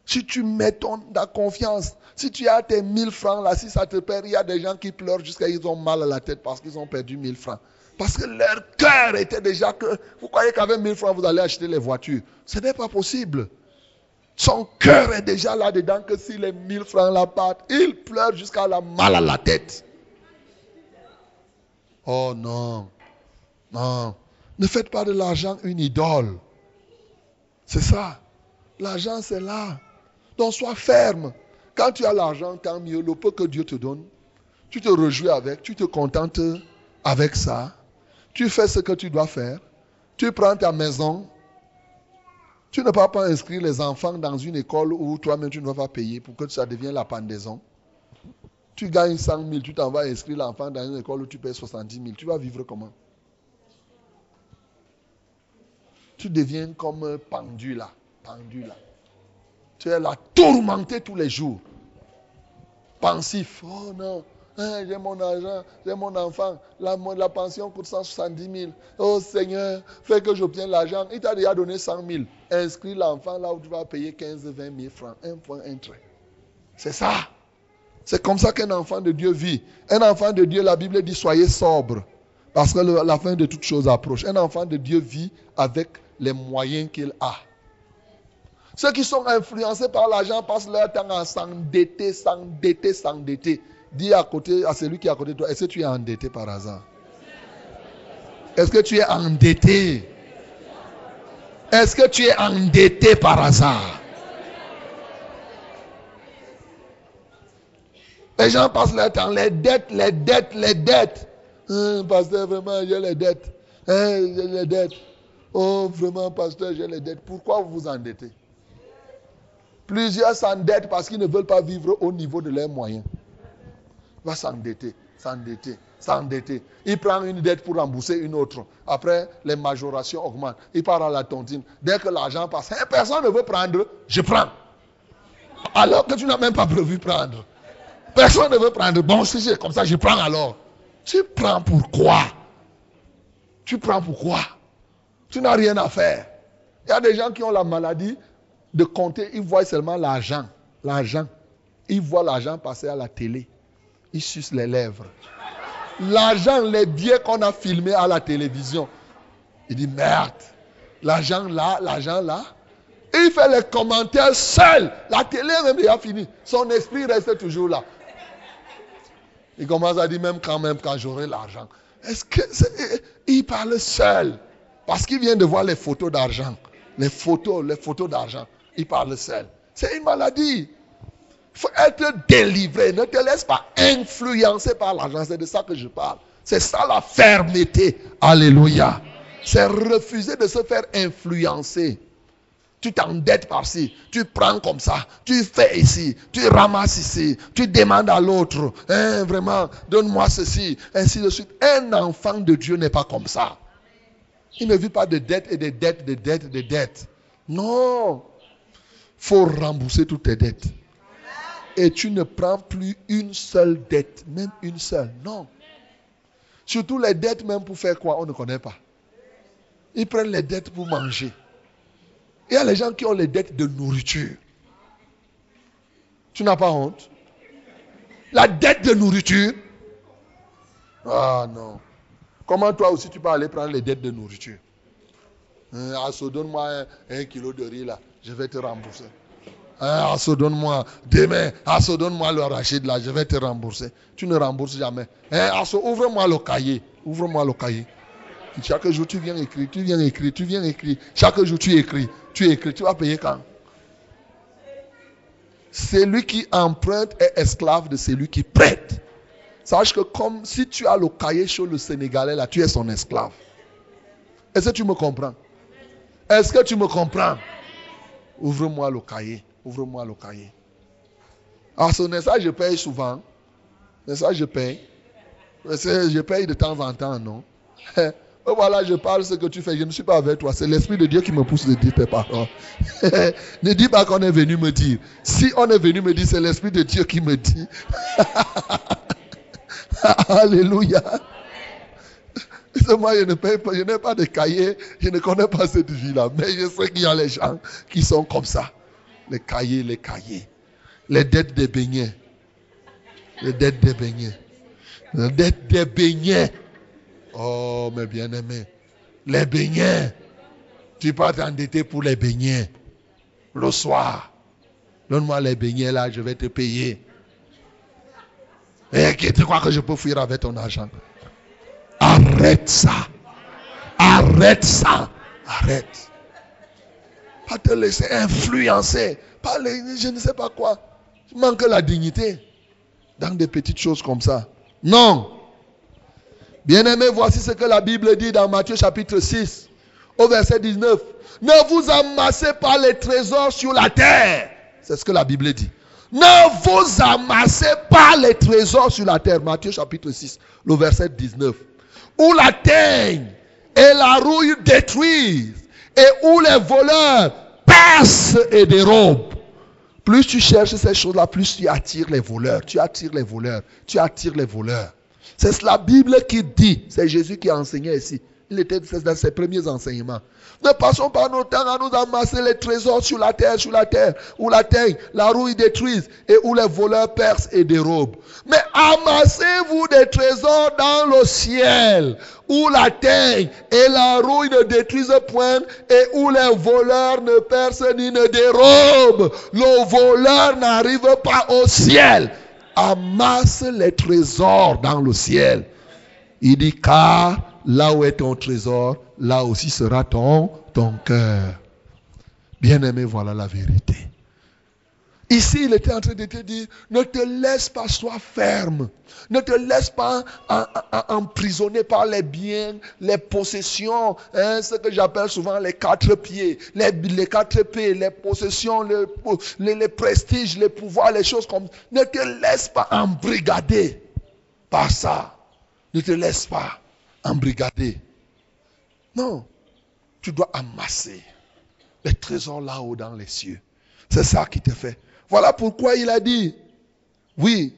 Si tu mets ton, ta confiance, si tu as tes 1000 francs là, si ça te perd, il y a des gens qui pleurent jusqu'à ils ont mal à la tête parce qu'ils ont perdu 1000 francs. Parce que leur cœur était déjà que, vous croyez qu'avec 1000 francs, vous allez acheter les voitures. Ce n'est pas possible. Son cœur est déjà là-dedans que si les 1000 francs la partent, il pleure jusqu'à la mal à la tête. Oh non, non. Ne faites pas de l'argent une idole. C'est ça. L'argent, c'est là. Donc sois ferme. Quand tu as l'argent, tant mieux. Le peu que Dieu te donne, tu te réjouis avec, tu te contentes avec ça. Tu fais ce que tu dois faire. Tu prends ta maison. Tu ne vas pas inscrire les enfants dans une école où toi-même tu ne vas pas payer pour que ça devienne la pendaison. Tu gagnes 100 000, tu t'en vas inscrire l'enfant dans une école où tu payes 70 000. Tu vas vivre comment? Tu deviens comme pendu là. Pendu là. Tu es là tourmenté tous les jours. Pensif. Oh non, hein, j'ai mon argent, j'ai mon enfant, la, pension coûte 170 000. Oh Seigneur, fais que j'obtienne l'argent. Il t'a déjà donné 100 000. Inscris l'enfant là où tu vas payer 15, 20 000 francs. Un point, un. C'est ça. C'est comme ça qu'un enfant de Dieu vit. Un enfant de Dieu, la Bible dit soyez sobre. Parce que la fin de toute chose approche. Un enfant de Dieu vit avec les moyens qu'il a. Ceux qui sont influencés par l'argent passent leur temps à s'endetter, s'endetter, s'endetter. Dis à côté, à celui qui est à côté de toi, est-ce que tu es endetté par hasard? Est-ce que tu es endetté? Est-ce que tu es endetté par hasard? Les gens passent leur temps, les dettes, les dettes, les dettes. Hein, pasteur, vraiment, j'ai les dettes. Hein, j'ai les dettes. Oh, vraiment, pasteur, j'ai les dettes. Pourquoi vous vous endettez? Plusieurs s'endettent parce qu'ils ne veulent pas vivre au niveau de leurs moyens. Va s'endetter, s'endetter, s'endetter. Il prend une dette pour rembourser une autre. Après, les majorations augmentent. Il part à la tontine. Dès que l'argent passe, personne ne veut prendre, je prends. Alors que tu n'as même pas prévu prendre. Personne ne veut prendre. Bon, si c'est comme ça, je prends alors. Tu prends pourquoi Tu prends pourquoi Tu n'as rien à faire. Il y a des gens qui ont la maladie de compter, ils voient seulement l'argent. L'argent. Ils voient l'argent passer à la télé. Ils sucent les lèvres. L'argent, les biens qu'on a filmés à la télévision. Il dit merde. L'argent là, l'argent là. il fait les commentaires seul. La télé même déjà fini. Son esprit reste toujours là. Il commence à dire même quand même quand j'aurai l'argent. Est-ce que il parle seul parce qu'il vient de voir les photos d'argent, les photos, les photos d'argent. Il parle seul. C'est une maladie. Faut être délivré. Ne te laisse pas influencer par l'argent. C'est de ça que je parle. C'est ça la fermeté. Alléluia. C'est refuser de se faire influencer. Tu t'endettes par-ci, tu prends comme ça, tu fais ici, tu ramasses ici, tu demandes à l'autre, hein, vraiment, donne-moi ceci, ainsi de suite. Un enfant de Dieu n'est pas comme ça. Il ne vit pas de dettes et de dettes, de dettes, de dettes. Non. faut rembourser toutes tes dettes. Et tu ne prends plus une seule dette, même une seule. Non. Surtout les dettes, même pour faire quoi, on ne connaît pas. Ils prennent les dettes pour manger. Il y a les gens qui ont les dettes de nourriture. Tu n'as pas honte? La dette de nourriture? Ah non. Comment toi aussi tu peux aller prendre les dettes de nourriture? Hein, Ah, donne-moi un, kilo de riz là, je vais te rembourser. Ah, donne-moi demain, ah, donne-moi le rachid là, je vais te rembourser. Tu ne rembourses jamais. Hein, ouvre-moi le cahier. Ouvre-moi le cahier. Chaque jour, tu viens écrire, tu viens écrire, tu viens écrire. Chaque jour, tu écris, tu écris. Tu vas payer quand? Celui qui emprunte est esclave de celui qui prête. Sache que comme si tu as le cahier sur le Sénégalais, là, tu es son esclave. Est-ce que tu me comprends? Est-ce que tu me comprends? Ouvre-moi le cahier. Ouvre-moi le cahier. Ah, ce n'est ça, je paye souvent. Ça, je paye. Je paye de temps en temps, non? Voilà, je parle ce que tu fais. Je ne suis pas avec toi. C'est l'Esprit de Dieu qui me pousse de dire tes paroles. ne dis pas qu'on est venu me dire. Si on est venu me dire, c'est l'Esprit de Dieu qui me dit. Alléluia. Moi, je ne paye pas, je n'ai pas de cahier, je ne connais pas cette vie-là. Mais je sais qu'il y a les gens qui sont comme ça. Les cahiers, les cahiers. Les dettes des beignets. Les dettes des beignets. Les dettes des beignets. Oh, mes bien-aimés. Les beignets. Tu peux t'endetter pour les beignets. Le soir. Donne-moi les beignets là, je vais te payer. Et tu crois que je peux fuir avec ton argent? Arrête ça. Arrête ça. Arrête. Pas te laisser influencer. Pas les, je ne sais pas quoi. Tu manques la dignité dans des petites choses comme ça. Non. Bien-aimé, voici ce que la Bible dit dans Matthieu chapitre 6, au verset 19. Ne vous amassez pas les trésors sur la terre. C'est ce que la Bible dit. Ne vous amassez pas les trésors sur la terre. Matthieu chapitre 6, le verset 19. Où la teigne et la rouille détruisent et où les voleurs passent et dérobent. Plus tu cherches ces choses-là, plus tu attires les voleurs. Tu attires les voleurs. Tu attires les voleurs. C'est la Bible qui dit. C'est Jésus qui a enseigné ici. Il était dans ses premiers enseignements. Ne passons pas nos temps à nous amasser les trésors sur la terre, sur la terre, où la terre, la rouille détruise et où les voleurs percent et dérobent. Mais amassez-vous des trésors dans le ciel, où la terre et la rouille ne détruisent point et où les voleurs ne percent ni ne dérobent. Le voleur n'arrive pas au ciel. Amasse les trésors dans le ciel. Il dit car là où est ton trésor, là aussi sera ton, cœur. Bien-aimé, voilà la vérité. Ici, il était en train de te dire, ne te laisse pas, sois ferme. Ne te laisse pas emprisonner par les biens, les possessions, hein, ce que j'appelle souvent les quatre pieds, les, quatre pieds, les possessions, les, prestiges, les pouvoirs, les choses comme Ne te laisse pas embrigader par ça. Ne te laisse pas embrigader. Non, tu dois amasser les trésors là-haut dans les cieux. C'est ça qui te fait. Voilà pourquoi il a dit, oui,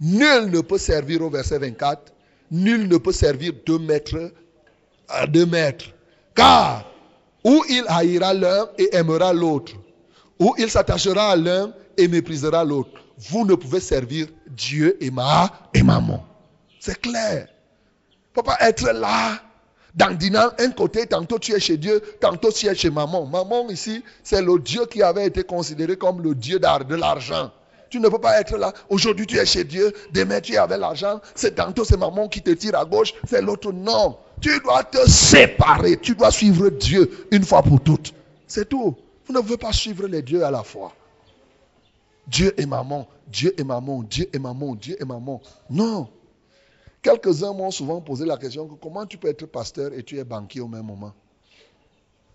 nul ne peut servir au verset 24, nul ne peut servir deux maîtres à deux maîtres. Car, ou il haïra l'un et aimera l'autre, ou il s'attachera à l'un et méprisera l'autre. Vous ne pouvez servir Dieu et ma et maman. C'est clair. Pas être là dans dînant un côté, tantôt tu es chez Dieu, tantôt tu es chez maman. Maman ici, c'est le Dieu qui avait été considéré comme le Dieu de l'argent. Tu ne peux pas être là. Aujourd'hui tu es chez Dieu, demain tu es avec l'argent. C'est tantôt c'est maman qui te tire à gauche, c'est l'autre non. Tu dois te séparer. Tu dois suivre Dieu une fois pour toutes. C'est tout. Vous ne pouvez pas suivre les dieux à la fois. Dieu et maman, Dieu et maman, Dieu et maman, Dieu et maman. Non. Quelques-uns m'ont souvent posé la question comment tu peux être pasteur et tu es banquier au même moment?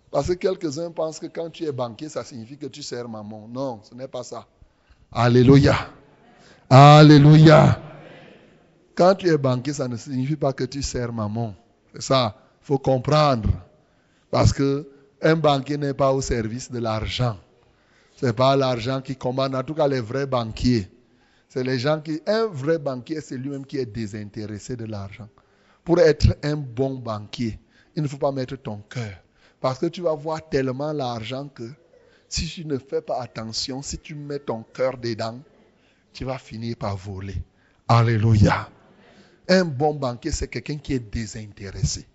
Parce que quelques-uns pensent que quand tu es banquier, ça signifie que tu sers maman. Non, ce n'est pas ça. Alléluia. Alléluia. Quand tu es banquier, ça ne signifie pas que tu sers maman. C'est ça. Il faut comprendre. Parce que un banquier n'est pas au service de l'argent. Ce n'est pas l'argent qui commande. En tout cas, les vrais banquiers. C'est les gens qui. Un vrai banquier, c'est lui-même qui est désintéressé de l'argent. Pour être un bon banquier, il ne faut pas mettre ton cœur. Parce que tu vas voir tellement l'argent que si tu ne fais pas attention, si tu mets ton cœur dedans, tu vas finir par voler. Alléluia. Un bon banquier, c'est quelqu'un qui est désintéressé.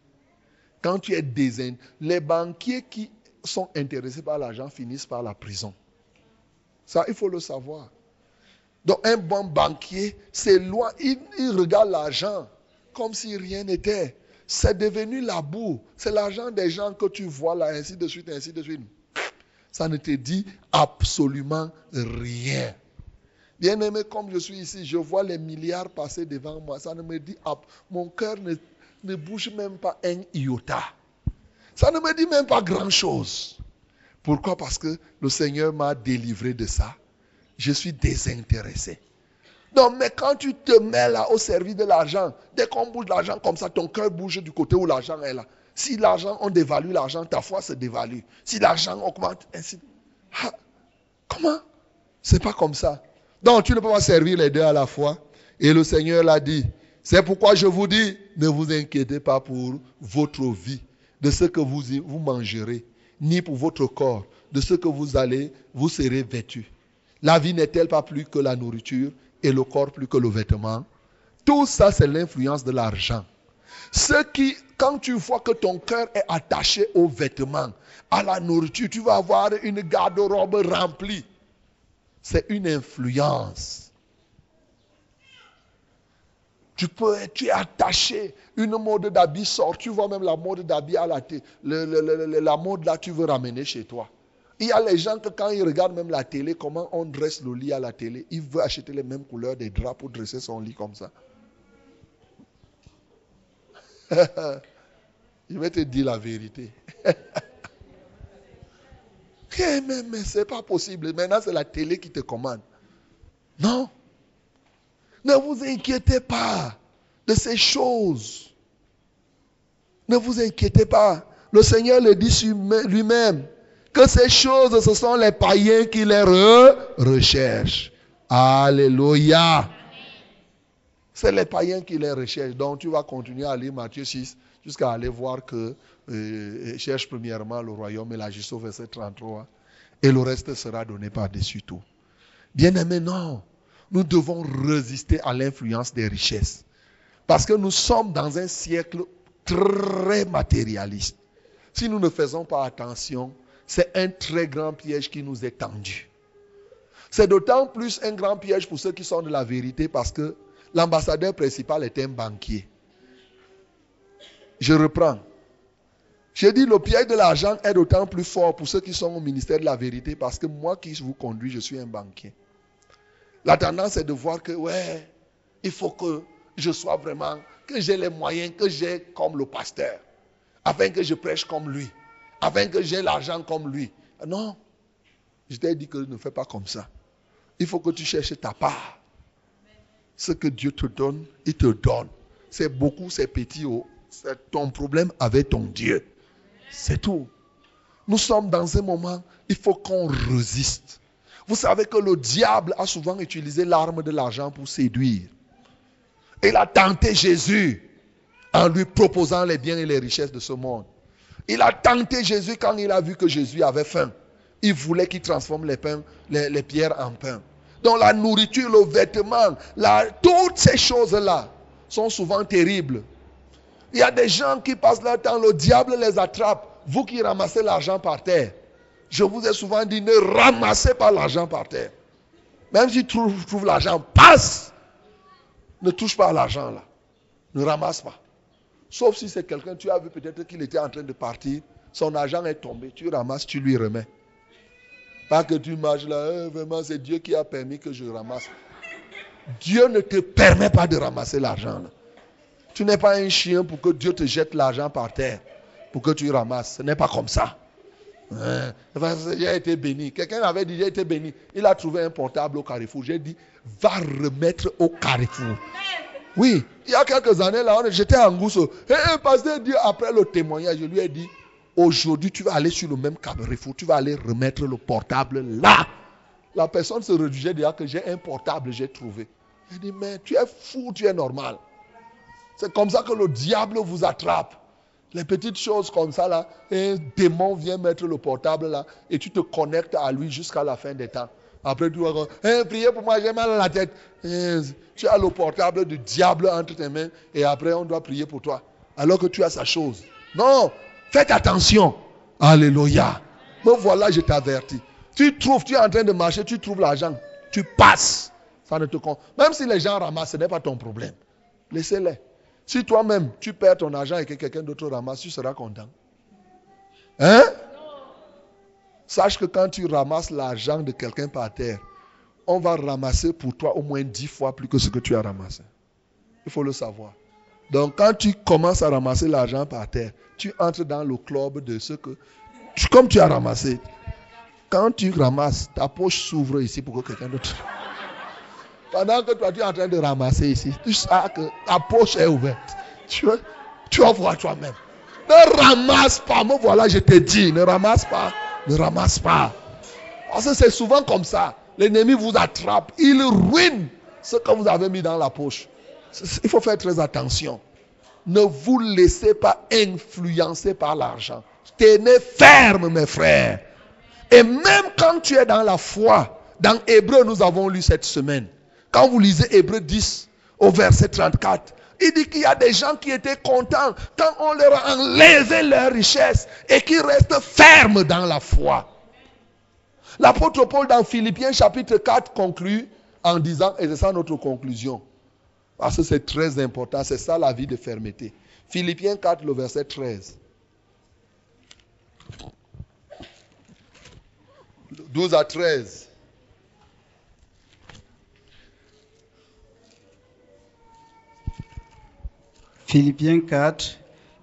Quand tu es désintéressé, les banquiers qui sont intéressés par l'argent finissent par la prison. Ça, il faut le savoir. Donc un bon banquier, c'est loin, il, regarde l'argent comme si rien n'était. c'est devenu la boue. C'est l'argent des gens que tu vois là, ainsi de suite, ainsi de suite. Ça ne te dit absolument rien. Bien aimé, comme je suis ici, je vois les milliards passer devant moi. Ça ne me dit, mon cœur ne, ne bouge même pas un iota. Ça ne me dit même pas grand-chose. Pourquoi? Parce que le Seigneur m'a délivré de ça. Je suis désintéressé. Donc, mais quand tu te mets là au service de l'argent, dès qu'on bouge l'argent comme ça, ton cœur bouge du côté où l'argent est là. Si l'argent, on dévalue l'argent, ta foi se dévalue. Si l'argent augmente, ainsi. Ah, comment? C'est pas comme ça. Donc, tu ne peux pas servir les deux à la fois. Et le Seigneur l'a dit. C'est pourquoi je vous dis, ne vous inquiétez pas pour votre vie, de ce que vous, vous mangerez, ni pour votre corps, de ce que vous allez, vous serez vêtus. La vie n'est-elle pas plus que la nourriture et le corps plus que le vêtement? Tout ça, c'est l'influence de l'argent. Ce qui, quand tu vois que ton cœur est attaché aux vêtements, à la nourriture, tu vas avoir une garde-robe remplie. C'est une influence. Tu peux tu es attaché. Une mode d'habit sort. Tu vois même la mode d'habit à la télé. la mode là, tu veux ramener chez toi. Il y a les gens que quand ils regardent même la télé, comment on dresse le lit à la télé, ils veulent acheter les mêmes couleurs des draps pour dresser son lit comme ça. Je vais te dire la vérité. mais mais ce n'est pas possible. Maintenant, c'est la télé qui te commande. Non. Ne vous inquiétez pas de ces choses. Ne vous inquiétez pas. Le Seigneur le dit lui-même que ces choses, ce sont les païens qui les recherchent. Alléluia. C'est les païens qui les recherchent. Donc tu vas continuer à lire Matthieu 6 jusqu'à aller voir que euh, cherche premièrement le royaume et la justice au verset 33. Et le reste sera donné par-dessus tout. Bien aimé, non. Nous devons résister à l'influence des richesses. Parce que nous sommes dans un siècle très matérialiste. Si nous ne faisons pas attention, c'est un très grand piège qui nous est tendu. C'est d'autant plus un grand piège pour ceux qui sont de la vérité parce que l'ambassadeur principal est un banquier. Je reprends. J'ai dit le piège de l'argent est d'autant plus fort pour ceux qui sont au ministère de la vérité parce que moi qui vous conduis, je suis un banquier. La tendance est de voir que, ouais, il faut que je sois vraiment, que j'ai les moyens, que j'ai comme le pasteur, afin que je prêche comme lui afin que j'ai l'argent comme lui. Non. Je t'ai dit que ne fais pas comme ça. Il faut que tu cherches ta part. Ce que Dieu te donne, il te donne. C'est beaucoup, c'est petit. Oh. C'est ton problème avec ton Dieu. C'est tout. Nous sommes dans un moment, il faut qu'on résiste. Vous savez que le diable a souvent utilisé l'arme de l'argent pour séduire. Il a tenté Jésus en lui proposant les biens et les richesses de ce monde. Il a tenté Jésus quand il a vu que Jésus avait faim. Il voulait qu'il transforme les, pierres en pain. Donc la nourriture, le vêtement, toutes ces choses-là sont souvent terribles. Il y a des gens qui passent leur temps, le diable les attrape. Vous qui ramassez l'argent par terre, je vous ai souvent dit, ne ramassez pas l'argent par terre. Même si tu trouves, l'argent, passe. Ne touche pas l'argent là. Ne ramasse pas. Sauf si c'est quelqu'un, tu as vu peut-être qu'il était en train de partir, son argent est tombé, tu ramasses, tu lui remets. Pas que tu marches là, eh, vraiment c'est Dieu qui a permis que je ramasse. Dieu ne te permet pas de ramasser l'argent. Tu n'es pas un chien pour que Dieu te jette l'argent par terre, pour que tu ramasses. Ce n'est pas comme ça. Hein? J'ai été béni. Quelqu'un avait dit, j'ai été béni. Il a trouvé un portable au carrefour. J'ai dit, va remettre au carrefour. Oui, il y a quelques années, là, j'étais en Gousso. Et un pasteur dit, après le témoignage, je lui ai dit, aujourd'hui, tu vas aller sur le même carrefour, tu vas aller remettre le portable là. La personne se réduisait déjà que j'ai un portable, j'ai trouvé. Il dit, mais tu es fou, tu es normal. C'est comme ça que le diable vous attrape. Les petites choses comme ça, là, un démon vient mettre le portable là et tu te connectes à lui jusqu'à la fin des temps. Après, vas dire, hein, priez pour moi, j'ai mal à la tête. Hein, tu as le portable du diable entre tes mains et après, on doit prier pour toi. Alors que tu as sa chose. Non, faites attention. Alléluia. Me voilà, je t'avertis. Tu trouves, tu es en train de marcher, tu trouves l'argent. Tu passes. Ça ne te compte. Même si les gens ramassent, ce n'est pas ton problème. Laissez-les. Si toi-même, tu perds ton argent et que quelqu'un d'autre ramasse, tu seras content. Hein? Sache que quand tu ramasses l'argent de quelqu'un par terre, on va ramasser pour toi au moins dix fois plus que ce que tu as ramassé. Il faut le savoir. Donc quand tu commences à ramasser l'argent par terre, tu entres dans le club de ce que, comme tu as ramassé, quand tu ramasses, ta poche s'ouvre ici pour que quelqu'un d'autre. Pendant que toi tu es en train de ramasser ici, tu sais que ta poche est ouverte. Tu, vas voir toi-même. Ne ramasse pas, me voilà, je te dis, ne ramasse pas, ne ramasse pas. Parce que c'est souvent comme ça. L'ennemi vous attrape, il ruine ce que vous avez mis dans la poche. Il faut faire très attention. Ne vous laissez pas influencer par l'argent. Tenez ferme, mes frères. Et même quand tu es dans la foi, dans Hébreu, nous avons lu cette semaine. Quand vous lisez Hébreu 10 au verset 34, il dit qu'il y a des gens qui étaient contents quand on leur a enlevé leur richesse et qui restent fermes dans la foi. L'apôtre Paul dans Philippiens chapitre 4 conclut en disant, et c'est ça notre conclusion, parce que c'est très important, c'est ça la vie de fermeté. Philippiens 4, le verset 13. 12 à 13. Philippiens 4,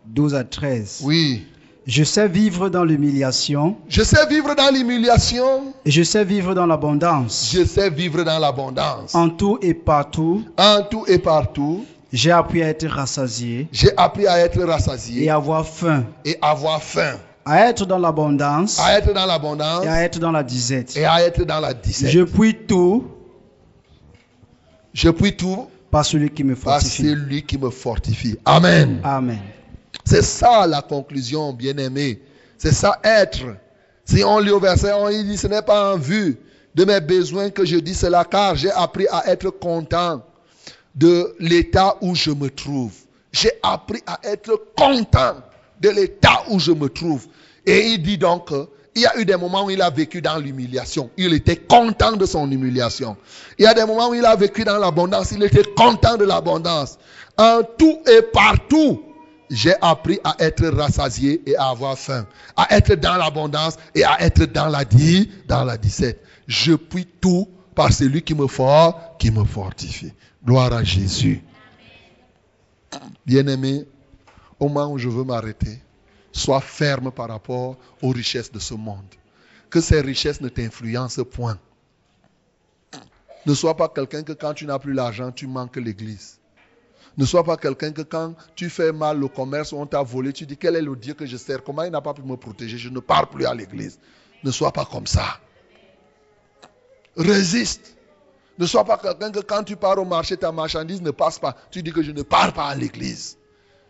12 à 13. Oui. Je sais vivre dans l'humiliation Je sais vivre dans l'humiliation. et je sais vivre dans l'abondance. Je sais vivre dans l'abondance. En tout et partout, En tout et partout, j'ai appris à être rassasié j'ai appris à être et rassasié à avoir faim, et avoir faim. à être dans l'abondance À être dans l'abondance et à être dans la disette. et à être dans la disette. Je puis tout Je puis tout par celui qui me fortifie. celui qui me fortifie. Amen. Amen. C'est ça la conclusion, bien-aimé. C'est ça être. Si on lit au verset, on y dit, ce n'est pas en vue de mes besoins que je dis cela, car j'ai appris à être content de l'état où je me trouve. J'ai appris à être content de l'état où je me trouve. Et il dit donc il y a eu des moments où il a vécu dans l'humiliation. Il était content de son humiliation. Il y a des moments où il a vécu dans l'abondance. Il était content de l'abondance. En tout et partout, j'ai appris à être rassasié et à avoir faim. À être dans l'abondance et à être dans la dit, dans la 17. Je puis tout par celui qui me fort, qui me fortifie. Gloire à Jésus. Bien-aimé, au moment où je veux m'arrêter, sois ferme par rapport aux richesses de ce monde. Que ces richesses ne t'influencent point. Ne sois pas quelqu'un que quand tu n'as plus l'argent, tu manques l'église. Ne sois pas quelqu'un que quand tu fais mal au commerce ou on t'a volé, tu dis quel est le Dieu que je sers, comment il n'a pas pu me protéger, je ne pars plus à l'église. Ne sois pas comme ça. Résiste. Ne sois pas quelqu'un que quand tu pars au marché, ta marchandise ne passe pas. Tu dis que je ne pars pas à l'église.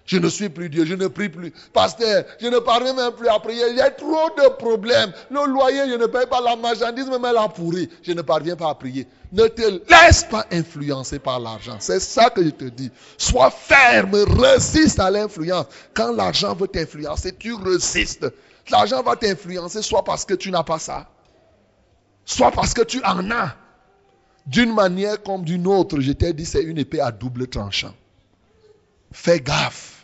Je ne suis plus Dieu, je ne prie plus. Pasteur, je ne parviens même plus à prier. Il y a trop de problèmes. Le loyer, je ne paye pas la marchandise, même elle a pourri. Je ne parviens pas à prier. Ne te laisse pas influencer par l'argent. C'est ça que je te dis. Sois ferme, résiste à l'influence. Quand l'argent veut t'influencer, tu résistes. L'argent va t'influencer soit parce que tu n'as pas ça, soit parce que tu en as. D'une manière comme d'une autre, je t'ai dit, c'est une épée à double tranchant. Fais gaffe.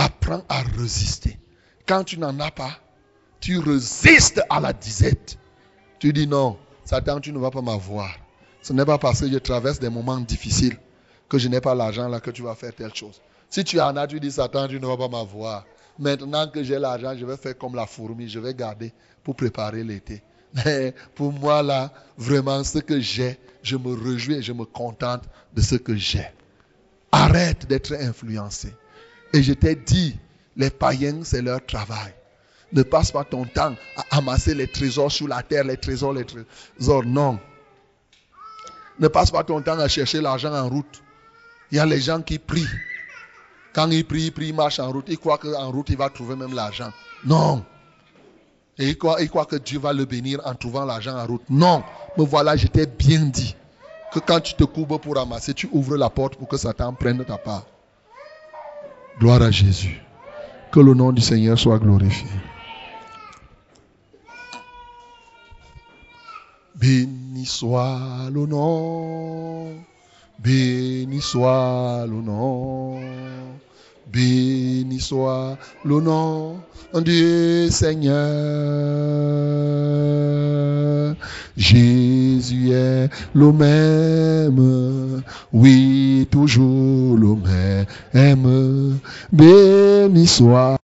Apprends à résister. Quand tu n'en as pas, tu résistes à la disette. Tu dis non, Satan, tu ne vas pas m'avoir. Ce n'est pas parce que je traverse des moments difficiles que je n'ai pas l'argent là que tu vas faire telle chose. Si tu en as, tu dis Satan, tu ne vas pas m'avoir. Maintenant que j'ai l'argent, je vais faire comme la fourmi, je vais garder pour préparer l'été. Mais pour moi là, vraiment, ce que j'ai, je me réjouis et je me contente de ce que j'ai. Arrête d'être influencé. Et je t'ai dit, les païens, c'est leur travail. Ne passe pas ton temps à amasser les trésors sur la terre, les trésors, les trésors. Non. Ne passe pas ton temps à chercher l'argent en route. Il y a les gens qui prient. Quand ils prient, ils prient, ils marchent en route. Ils croient qu'en route, il va trouver même l'argent. Non. Et ils croient, ils croient que Dieu va le bénir en trouvant l'argent en route. Non. Mais voilà, je t'ai bien dit que quand tu te courbes pour ramasser, tu ouvres la porte pour que Satan prenne ta part. Gloire à Jésus. Que le nom du Seigneur soit glorifié. Béni soit le nom Béni soit le nom. Béni soit le nom du Seigneur. Jésus est le même, oui, toujours le même. Béni soit